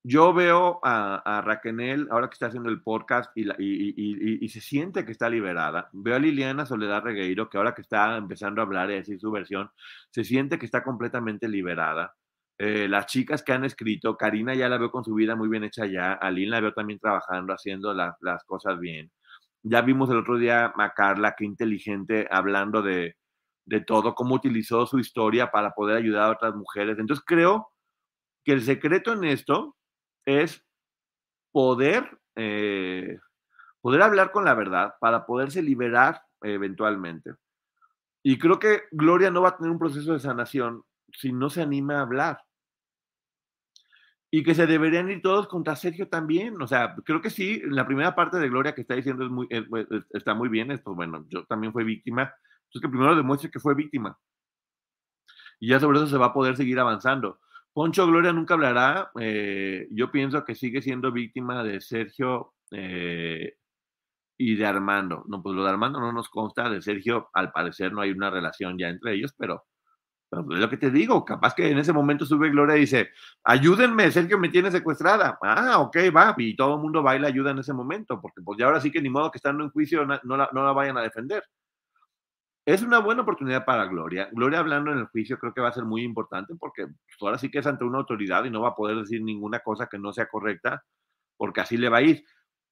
yo veo a, Raquel, ahora que está haciendo el podcast y, y, se siente que está liberada. Veo a Liliana Soledad Regueiro, que ahora que está empezando a hablar y decir su versión, se siente que está completamente liberada. Eh, las chicas que han escrito, Karina ya la veo con su vida muy bien hecha ya, Aline la veo también trabajando, haciendo la, las cosas bien. Ya vimos el otro día a Carla, qué inteligente, hablando de, de todo, cómo utilizó su historia para poder ayudar a otras mujeres. Entonces creo que el secreto en esto es poder, eh, poder hablar con la verdad para poderse liberar eventualmente. Y creo que Gloria no va a tener un proceso de sanación si no se anima a hablar. Y que se deberían ir todos contra Sergio también. O sea, creo que sí, la primera parte de Gloria que está diciendo es muy, es, está muy bien. Es, pues bueno, yo también fui víctima. Entonces que primero demuestre que fue víctima. Y ya sobre eso se va a poder seguir avanzando. Poncho Gloria nunca hablará. Eh, yo pienso que sigue siendo víctima de Sergio eh, y de Armando. No, pues lo de Armando no nos consta. De Sergio, al parecer, no hay una relación ya entre ellos, pero, pero es lo que te digo. Capaz que en ese momento sube Gloria y dice: Ayúdenme, Sergio me tiene secuestrada. Ah, ok, va. Y todo el mundo va y la ayuda en ese momento, porque pues ya ahora sí que ni modo que estando en juicio no, no, la, no la vayan a defender es una buena oportunidad para Gloria. Gloria hablando en el juicio creo que va a ser muy importante porque pues, ahora sí que es ante una autoridad y no va a poder decir ninguna cosa que no sea correcta porque así le va a ir.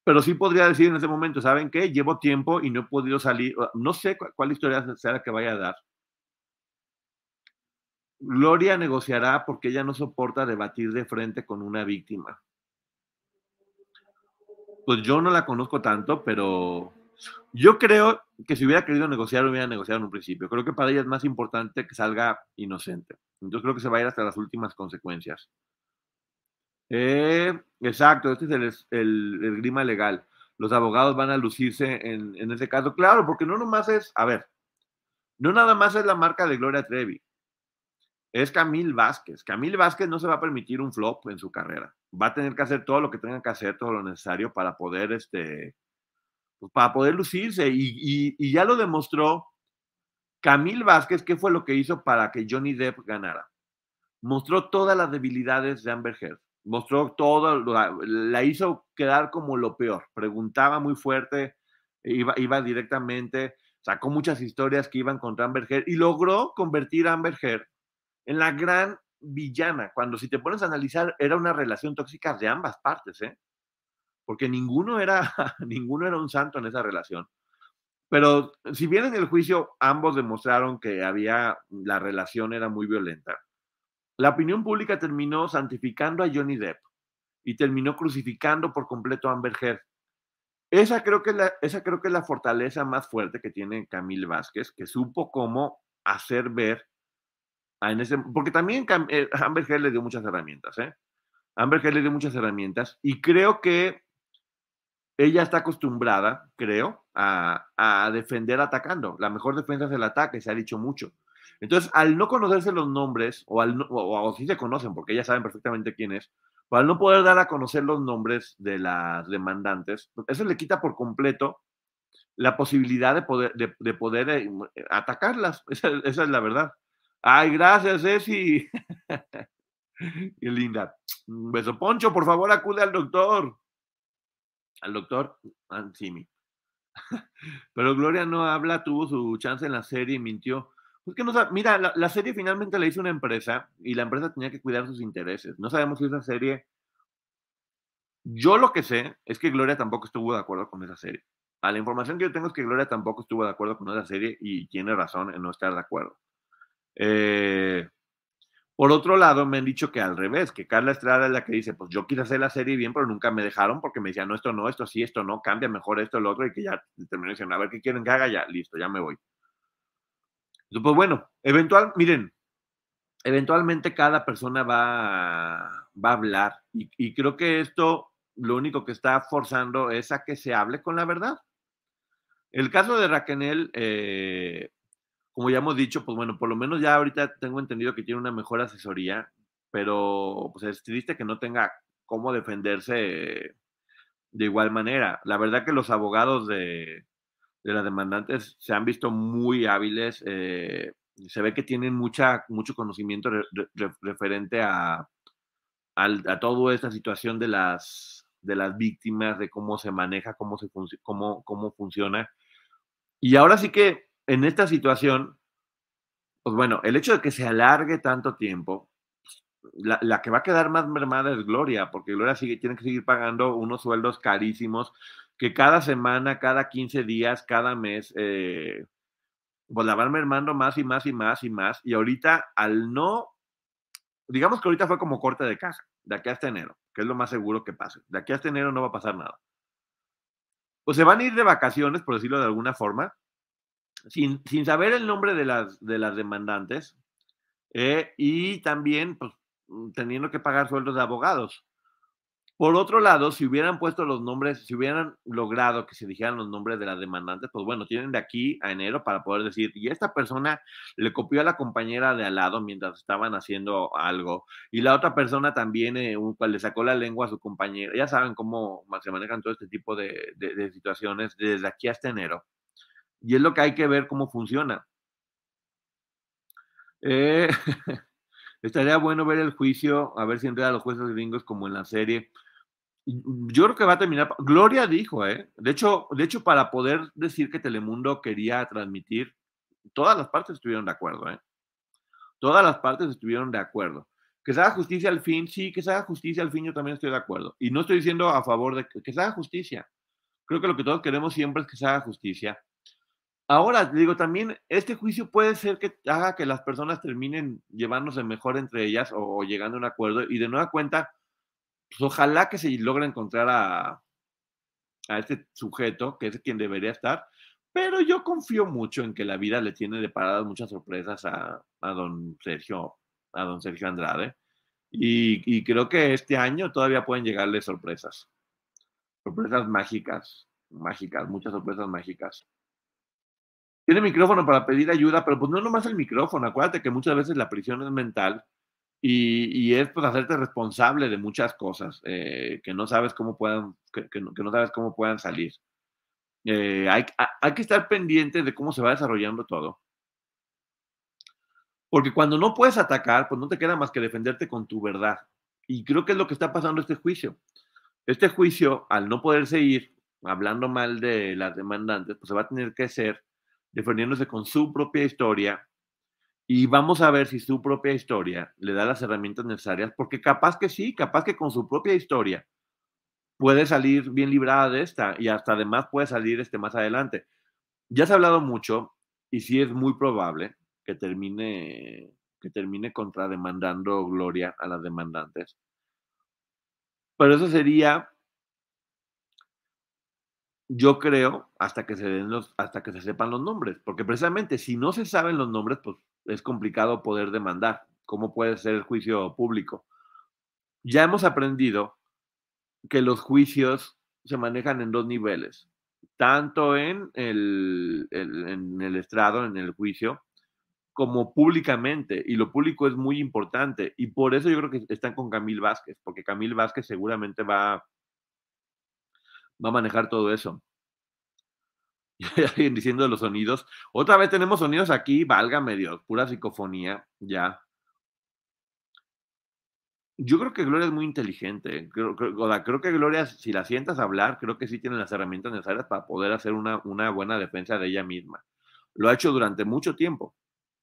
Pero sí podría decir en ese momento, ¿saben qué? Llevo tiempo y no he podido salir. No sé cuál, historia será que vaya a dar. Gloria negociará porque ella no soporta debatir de frente con una víctima. Pues yo no la conozco tanto, pero yo creo que si hubiera querido negociar, hubiera negociado en un principio. Creo que para ella es más importante que salga inocente. Entonces creo que se va a ir hasta las últimas consecuencias. Eh, exacto, este es el, el, grima legal. Los abogados van a lucirse en, en ese caso. Claro, porque no nomás es, a ver, no nada más es la marca de Gloria Trevi. Es Camil Vázquez. Camil Vázquez no se va a permitir un flop en su carrera. va a tener que hacer todo lo que tenga que hacer, todo lo necesario para poder, este, pues, para poder lucirse. Y, ya lo demostró Camil Vázquez, ¿qué fue lo que hizo para que Johnny Depp ganara? Mostró todas las debilidades de Amber Heard. Mostró todo, la hizo quedar como lo peor. Preguntaba muy fuerte, iba, iba directamente, sacó muchas historias que iban contra Amber Heard y logró convertir a Amber Heard en la gran villana, cuando si te pones a analizar, era una relación tóxica de ambas partes, ¿eh? Porque ninguno era, [laughs] ninguno era un santo en esa relación. Pero si bien en el juicio ambos demostraron que había, la relación era muy violenta, la opinión pública terminó santificando a Johnny Depp y terminó crucificando por completo a Amber Heard. Esa creo que es la, esa creo que es la fortaleza más fuerte que tiene Camille Vázquez, que supo cómo hacer ver ese, porque también eh, Amber Heard le dio muchas herramientas, ¿eh? Amber Heard le dio muchas herramientas y creo que ella está acostumbrada, creo, a, defender atacando. La mejor defensa es el ataque, se ha dicho mucho. Entonces, al no conocerse los nombres, o, al o, sí se conocen, porque ellas saben perfectamente quién es, pero al no poder dar a conocer los nombres de las demandantes, pues, eso le quita por completo la posibilidad de poder, de, poder eh, atacarlas. [laughs] esa, es la verdad. Ay, gracias, Ceci. [laughs] Qué linda. Un beso. Poncho, por favor, acude al doctor. Al doctor Ansimi. [laughs] Pero Gloria no habla, tuvo su chance en la serie y mintió. Pues que no mira, la, la, serie finalmente la hizo una empresa y la empresa tenía que cuidar sus intereses. No sabemos si esa serie. Yo lo que sé es que Gloria tampoco estuvo de acuerdo con esa serie. A la información que yo tengo es que Gloria tampoco estuvo de acuerdo con esa serie y tiene razón en no estar de acuerdo. Eh, por otro lado, me han dicho que al revés, que Carla Estrada es la que dice, pues yo quise hacer la serie bien, pero nunca me dejaron porque me decían, no, esto no, esto sí, esto no, cambia mejor esto, lo otro, y que ya terminó diciendo, a ver qué quieren que haga, ya, listo, ya me voy. Entonces, pues bueno, eventual, miren, eventualmente cada persona va, va a hablar y, y, creo que esto lo único que está forzando es a que se hable con la verdad. El caso de Raquel, eh, como ya hemos dicho, pues bueno, por lo menos ya ahorita tengo entendido que tiene una mejor asesoría, pero pues es triste que no tenga cómo defenderse de igual manera. La verdad que los abogados de, de las demandantes se han visto muy hábiles, eh, se ve que tienen mucha, mucho conocimiento referente a, a, toda esta situación de las, de las víctimas, de cómo se maneja, cómo, se cómo, cómo funciona. Y ahora sí que en esta situación, pues bueno, el hecho de que se alargue tanto tiempo, la, la, que va a quedar más mermada es Gloria, porque Gloria sigue, tiene que seguir pagando unos sueldos carísimos que cada semana, cada 15 días, cada mes, eh, pues la van mermando más y más y más y más. Y ahorita, al no, digamos que ahorita fue como corte de caja, de aquí hasta enero, que es lo más seguro que pase. De aquí hasta enero no va a pasar nada. Pues se van a ir de vacaciones, por decirlo de alguna forma, sin, saber el nombre de las, de las demandantes eh, y también pues, mm, teniendo que pagar sueldos de abogados. Por otro lado, si hubieran puesto los nombres, si hubieran logrado que se dijeran los nombres de las demandantes, pues bueno, tienen de aquí a enero para poder decir, y esta persona le copió a la compañera de al lado mientras estaban haciendo algo, y la otra persona también eh, le sacó la lengua a su compañera. Ya saben cómo se manejan todo este tipo de, de situaciones desde aquí hasta enero. Y es lo que hay que ver cómo funciona. Eh, [laughs] estaría bueno ver el juicio, a ver si entra a los jueces gringos como en la serie. Yo creo que va a terminar. Gloria dijo, ¿eh? De hecho, de hecho, para poder decir que Telemundo quería transmitir, todas las partes estuvieron de acuerdo, ¿eh? Todas las partes estuvieron de acuerdo. Que se haga justicia al fin, sí, que se haga justicia al fin, yo también estoy de acuerdo. Y no estoy diciendo a favor de que se haga justicia. Creo que lo que todos queremos siempre es que se haga justicia Ahora, digo, también este juicio puede ser que haga que las personas terminen llevándose mejor entre ellas o, llegando a un acuerdo y de nueva cuenta, pues ojalá que se logre encontrar a, a este sujeto, que es quien debería estar, pero yo confío mucho en que la vida le tiene deparadas muchas sorpresas a, a don Sergio, a don Sergio Andrade, y, y creo que este año todavía pueden llegarle sorpresas, sorpresas mágicas, mágicas, muchas sorpresas mágicas. Tiene micrófono para pedir ayuda, pero pues no nomás el micrófono. Acuérdate que muchas veces la prisión es mental y, es pues hacerte responsable de muchas cosas eh, que no sabes cómo puedan, que, no, sabes cómo puedan salir. Eh, hay, hay que estar pendiente de cómo se va desarrollando todo. Porque cuando no puedes atacar, pues no te queda más que defenderte con tu verdad. Y creo que es lo que está pasando este juicio. Este juicio, al no poder seguir hablando mal de las demandantes, pues se va a tener que hacer defendiéndose con su propia historia. Y vamos a ver si su propia historia le da las herramientas necesarias, porque capaz que sí, capaz que con su propia historia puede salir bien librada de esta y hasta además puede salir este más adelante. Ya se ha hablado mucho y sí es muy probable que termine que termine contrademandando Gloria a las demandantes. Pero eso sería, yo creo, hasta que se den los, hasta que se sepan los nombres, porque precisamente si no se saben los nombres, pues es complicado poder demandar. ¿Cómo puede ser el juicio público? Ya hemos aprendido que los juicios se manejan en dos niveles, tanto en el, en el estrado, en el juicio, como públicamente, y lo público es muy importante, y por eso yo creo que están con Camil Vázquez, porque Camil Vázquez seguramente va, va a manejar todo eso. [laughs] Y diciendo los sonidos. Otra vez tenemos sonidos aquí, valga medio, pura psicofonía, ya. Yo creo que Gloria es muy inteligente. Creo, creo, que Gloria, si la sientas hablar, creo que sí tiene las herramientas necesarias para poder hacer una, una buena defensa de ella misma. Lo ha hecho durante mucho tiempo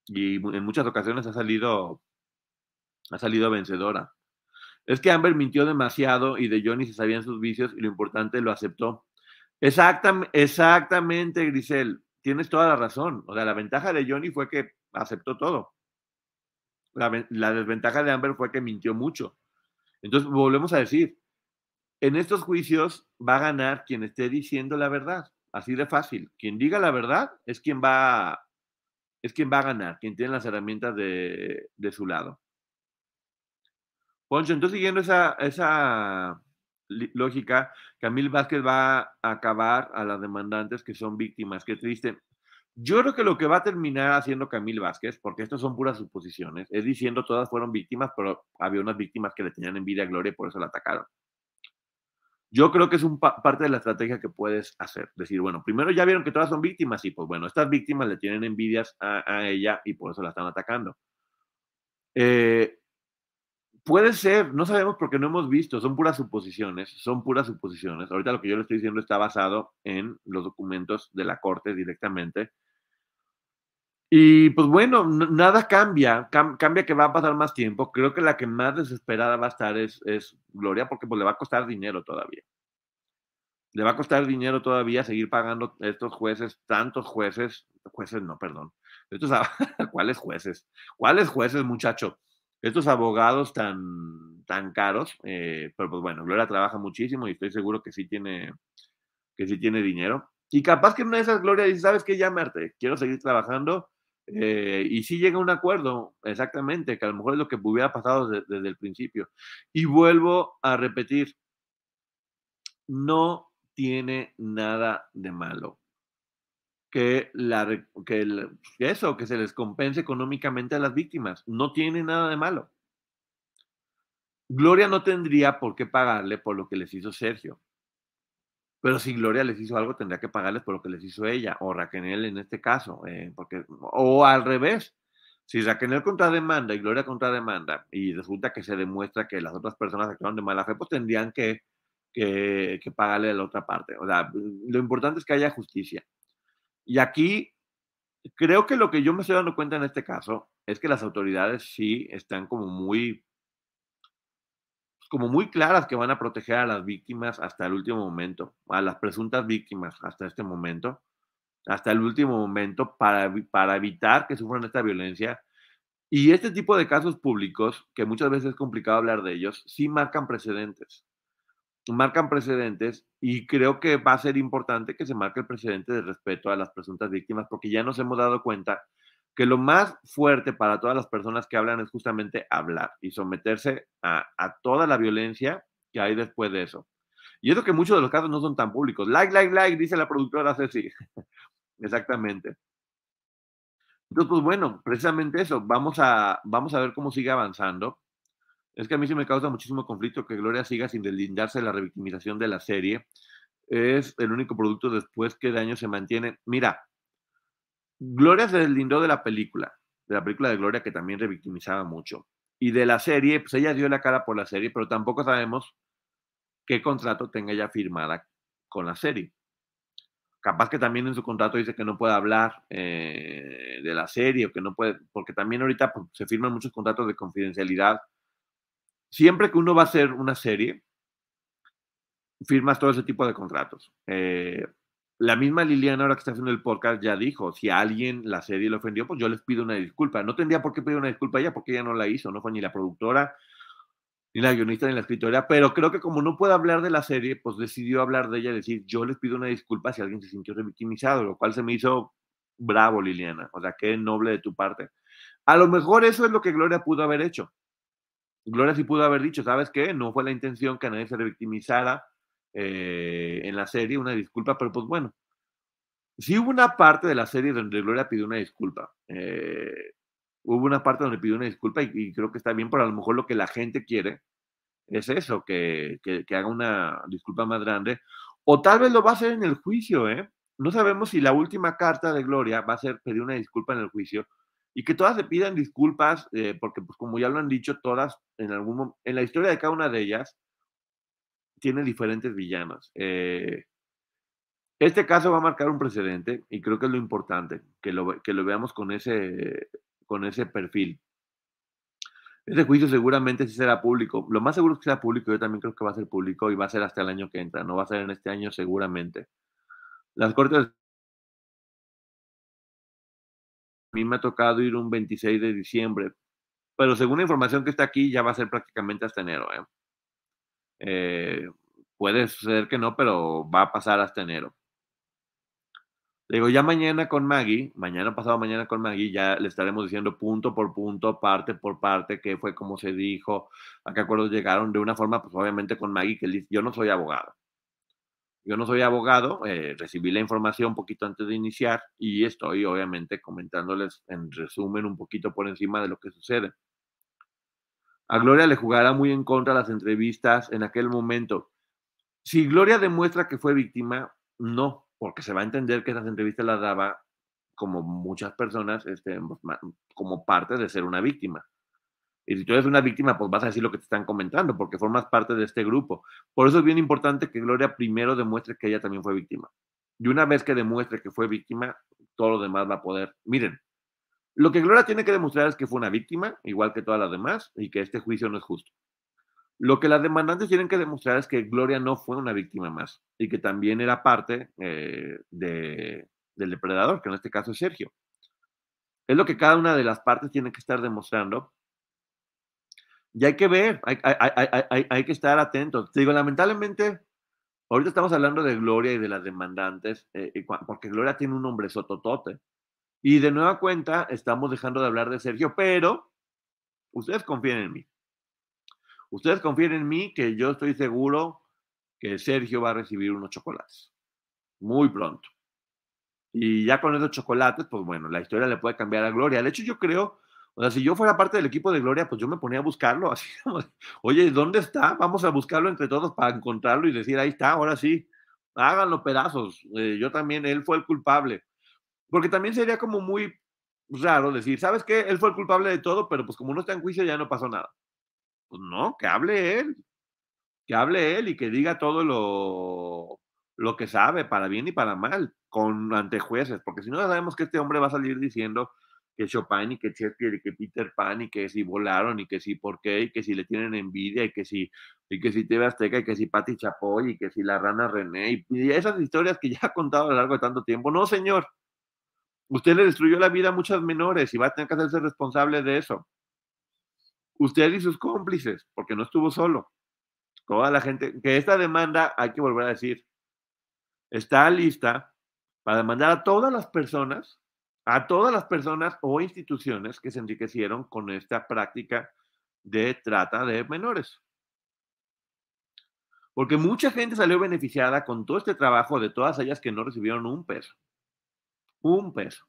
y en muchas ocasiones ha salido, ha salido vencedora. Es que Amber mintió demasiado y de Johnny se sabían sus vicios y lo importante lo aceptó. Exactamente, Grisel. Tienes toda la razón. O sea, la ventaja de Johnny fue que aceptó todo. La, la desventaja de Amber fue que mintió mucho. Entonces, volvemos a decir, en estos juicios va a ganar quien esté diciendo la verdad. Así de fácil. Quien diga la verdad es quien va es quien va a ganar, quien tiene las herramientas de, su lado. Poncho, entonces siguiendo esa, esa lógica, Camil Vázquez va a acabar a las demandantes que son víctimas. Qué triste. Yo creo que lo que va a terminar haciendo Camil Vázquez, porque estas son puras suposiciones, es diciendo todas fueron víctimas, pero había unas víctimas que le tenían envidia a Gloria y por eso la atacaron. Yo creo que es un parte de la estrategia que puedes hacer. Decir, bueno, primero ya vieron que todas son víctimas y pues bueno, estas víctimas le tienen envidias a, ella y por eso la están atacando. Eh, puede ser, no sabemos porque no hemos visto, son puras suposiciones, son puras suposiciones. Ahorita lo que yo le estoy diciendo está basado en los documentos de la corte directamente. Y pues bueno, nada cambia, cambia que va a pasar más tiempo. Creo que la que más desesperada va a estar es, es Gloria porque pues le va a costar dinero todavía. Le va a costar dinero todavía seguir pagando estos jueces, tantos jueces, jueces no, perdón. [laughs] ¿Cuáles jueces? ¿Cuáles jueces, muchacho? Estos abogados tan, tan caros, eh, pero pues bueno, Gloria trabaja muchísimo y estoy seguro que sí tiene, que sí tiene dinero. Y capaz que una de esas Gloria dice, ¿sabes qué? Llamarte, quiero seguir trabajando eh, y si llega a un acuerdo, exactamente, que a lo mejor es lo que hubiera pasado desde, el principio. Y vuelvo a repetir, no tiene nada de malo que, eso, que se les compense económicamente a las víctimas. No tiene nada de malo. Gloria no tendría por qué pagarle por lo que les hizo Sergio. Pero si Gloria les hizo algo, tendría que pagarles por lo que les hizo ella, o Raquel en este caso, eh, porque, o al revés. Si Raquel contrademanda y Gloria contrademanda, y resulta que se demuestra que las otras personas actuaron de mala fe, pues tendrían que, que, que pagarle a la otra parte. O sea, lo importante es que haya justicia. Y aquí creo que lo que yo me estoy dando cuenta en este caso es que las autoridades sí están como muy como muy claras que van a proteger a las víctimas hasta el último momento, a las presuntas víctimas hasta este momento, hasta el último momento para, para evitar que sufran esta violencia. Y este tipo de casos públicos, que muchas veces es complicado hablar de ellos, sí marcan precedentes. Marcan precedentes y creo que va a ser importante que se marque el precedente de respeto a las presuntas víctimas, porque ya nos hemos dado cuenta que lo más fuerte para todas las personas que hablan es justamente hablar y someterse a, toda la violencia que hay después de eso. Y eso que muchos de los casos no son tan públicos. Like, like, like, dice la productora Ceci. [laughs] Exactamente. Entonces, pues bueno, precisamente eso. Vamos a, vamos a ver cómo sigue avanzando. Es que a mí sí me causa muchísimo conflicto que Gloria siga sin deslindarse de la revictimización de la serie. Es el único producto después que de años se mantiene. Mira, Gloria se deslindó de la película, de la película de Gloria que también revictimizaba mucho. Y de la serie, pues ella dio la cara por la serie, pero tampoco sabemos qué contrato tenga ella firmada con la serie. Capaz que también en su contrato dice que no puede hablar eh, de la serie o que no puede, porque también ahorita pues, se firman muchos contratos de confidencialidad. Siempre que uno va a hacer una serie, firmas todo ese tipo de contratos. Eh, la misma Liliana, ahora que está haciendo el podcast, ya dijo, si a alguien la serie le ofendió, pues yo les pido una disculpa. No tendría por qué pedir una disculpa a ella porque ella no la hizo, no fue ni la productora, ni la guionista, ni la escritora, pero creo que como no puede hablar de la serie, pues decidió hablar de ella y decir, yo les pido una disculpa si alguien se sintió revictimizado, lo cual se me hizo bravo, Liliana. O sea, qué noble de tu parte. A lo mejor eso es lo que Gloria pudo haber hecho. Gloria sí pudo haber dicho, ¿sabes qué? No fue la intención que nadie se revictimizara eh, en la serie, una disculpa, pero pues bueno, sí hubo una parte de la serie donde Gloria pidió una disculpa. Eh, hubo una parte donde pidió una disculpa y, creo que está bien, pero a lo mejor lo que la gente quiere es eso, que, que, haga una disculpa más grande. O tal vez lo va a hacer en el juicio, ¿eh? No sabemos si la última carta de Gloria va a ser pedir una disculpa en el juicio y que todas se pidan disculpas, eh, porque pues como ya lo han dicho todas, en algún en la historia de cada una de ellas, tiene diferentes villanas. Eh, este caso va a marcar un precedente y creo que es lo importante, que lo, que lo veamos con ese, con ese perfil. Ese juicio seguramente sí será público. Lo más seguro es que sea público, yo también creo que va a ser público y va a ser hasta el año que entra, no va a ser en este año seguramente. Las cortes... mí me ha tocado ir un 26 de diciembre, pero según la información que está aquí ya va a ser prácticamente hasta enero. ¿eh? Eh, puede suceder que no, pero va a pasar hasta enero. Le digo, ya mañana con Maggie, mañana pasado mañana con Maggie, ya le estaremos diciendo punto por punto, parte por parte, qué fue, como se dijo, a qué acuerdos llegaron, de una forma, pues obviamente con Maggie, que yo no soy abogado. Yo no soy abogado, eh, recibí la información un poquito antes de iniciar y estoy obviamente comentándoles en resumen un poquito por encima de lo que sucede. A Gloria le jugará muy en contra las entrevistas en aquel momento. Si Gloria demuestra que fue víctima, no, porque se va a entender que esas entrevistas las daba como muchas personas, este, pues, como parte de ser una víctima. Y si tú eres una víctima, pues vas a decir lo que te están comentando, porque formas parte de este grupo. Por eso es bien importante que Gloria primero demuestre que ella también fue víctima. Y una vez que demuestre que fue víctima, todo lo demás va a poder. Miren, lo que Gloria tiene que demostrar es que fue una víctima, igual que todas las demás, y que este juicio no es justo. Lo que las demandantes tienen que demostrar es que Gloria no fue una víctima más y que también era parte eh, del depredador, que en este caso es Sergio. Es lo que cada una de las partes tiene que estar demostrando. Y hay que ver, hay, que estar atentos. Te digo, lamentablemente, ahorita estamos hablando de Gloria y de las demandantes, eh, porque Gloria tiene un nombre sototote. Y de nueva cuenta, estamos dejando de hablar de Sergio, pero ustedes confíen en mí. Ustedes confíen en mí que yo estoy seguro que Sergio va a recibir unos chocolates. Muy pronto. Y ya con esos chocolates, pues bueno, la historia le puede cambiar a Gloria. De hecho, yo creo, o sea, si yo fuera parte del equipo de Gloria, pues yo me ponía a buscarlo [laughs] así. Oye, ¿dónde está? Vamos a buscarlo entre todos para encontrarlo y decir, ahí está, ahora sí, háganlo pedazos. Eh, yo también, él fue el culpable. Porque también sería como muy raro decir, ¿sabes qué? Él fue el culpable de todo, pero pues como no está en juicio ya no pasó nada. Pues no, que hable él. Que hable él y que diga todo lo, lo que sabe, para bien y para mal, con ante jueces, porque si no sabemos que este hombre va a salir diciendo que Chopin y que Shakespeare y que Peter Pan y que si volaron y que si por qué y que si le tienen envidia y que si y que si TV Azteca y que si Patti Chapoy y que si la rana René y esas historias que ya ha contado a lo largo de tanto tiempo. No, señor. Usted le destruyó la vida a muchas menores y va a tener que hacerse responsable de eso. Usted y sus cómplices, porque no estuvo solo. Toda la gente, que esta demanda, hay que volver a decir, está lista para demandar a todas las personas, a todas las personas o instituciones que se enriquecieron con esta práctica de trata de menores. Porque mucha gente salió beneficiada con todo este trabajo de todas ellas que no recibieron un peso un peso.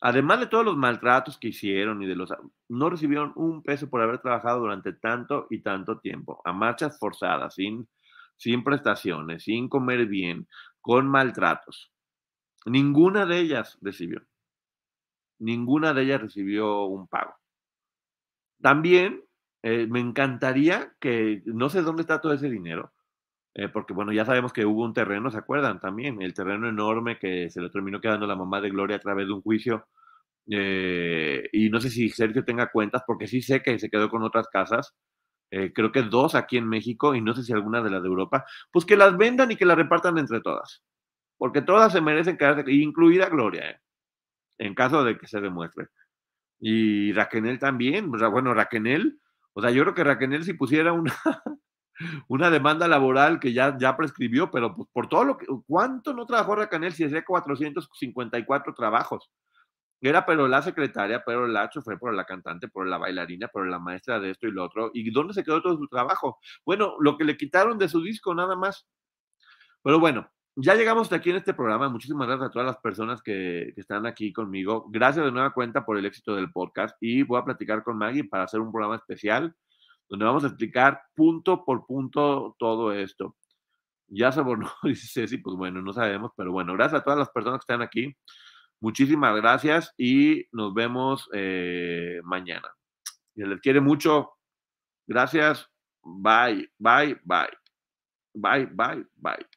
además de todos los maltratos que hicieron y de los... No recibieron un peso por haber trabajado durante tanto y tanto tiempo, a marchas forzadas, sin, sin prestaciones, sin comer bien, con maltratos. Ninguna de ellas recibió. Ninguna de ellas recibió un pago. También eh, me encantaría que, no sé dónde está todo ese dinero, eh, porque bueno, ya sabemos que hubo un terreno, ¿se acuerdan? También, el terreno enorme que se lo terminó quedando la mamá de Gloria a través de un juicio. Eh, y no sé si Sergio tenga cuentas, porque sí sé que se quedó con otras casas, creo que dos aquí en México y no sé si alguna de las de Europa, pues que las vendan y que las repartan entre todas, porque todas se merecen quedarse, incluida Gloria, en caso de que se demuestre. Y Raquel también, bueno, Raquel o sea, yo creo que Raquel si pusiera una, [laughs] una demanda laboral que ya, ya prescribió, pero pues, por todo lo que, ¿cuánto no trabajó Raquel si hacía 454 trabajos? Era pero la secretaria, pero la chofer, pero la cantante, pero la bailarina, pero la maestra de esto y lo otro. ¿Y dónde se quedó todo su trabajo? Bueno, lo que le quitaron de su disco, nada más. Pero bueno, ya llegamos hasta aquí en este programa. Muchísimas gracias a todas las personas que, están aquí conmigo. Gracias de nueva cuenta por el éxito del podcast. Y voy a platicar con Maggie para hacer un programa especial donde vamos a explicar punto por punto todo esto. Ya se [laughs] dice Ceci, pues bueno, no sabemos, pero bueno, gracias a todas las personas que están aquí. Muchísimas gracias y nos vemos eh, mañana. Y les quiere mucho. Gracias. Bye, bye, bye. Bye, bye, bye.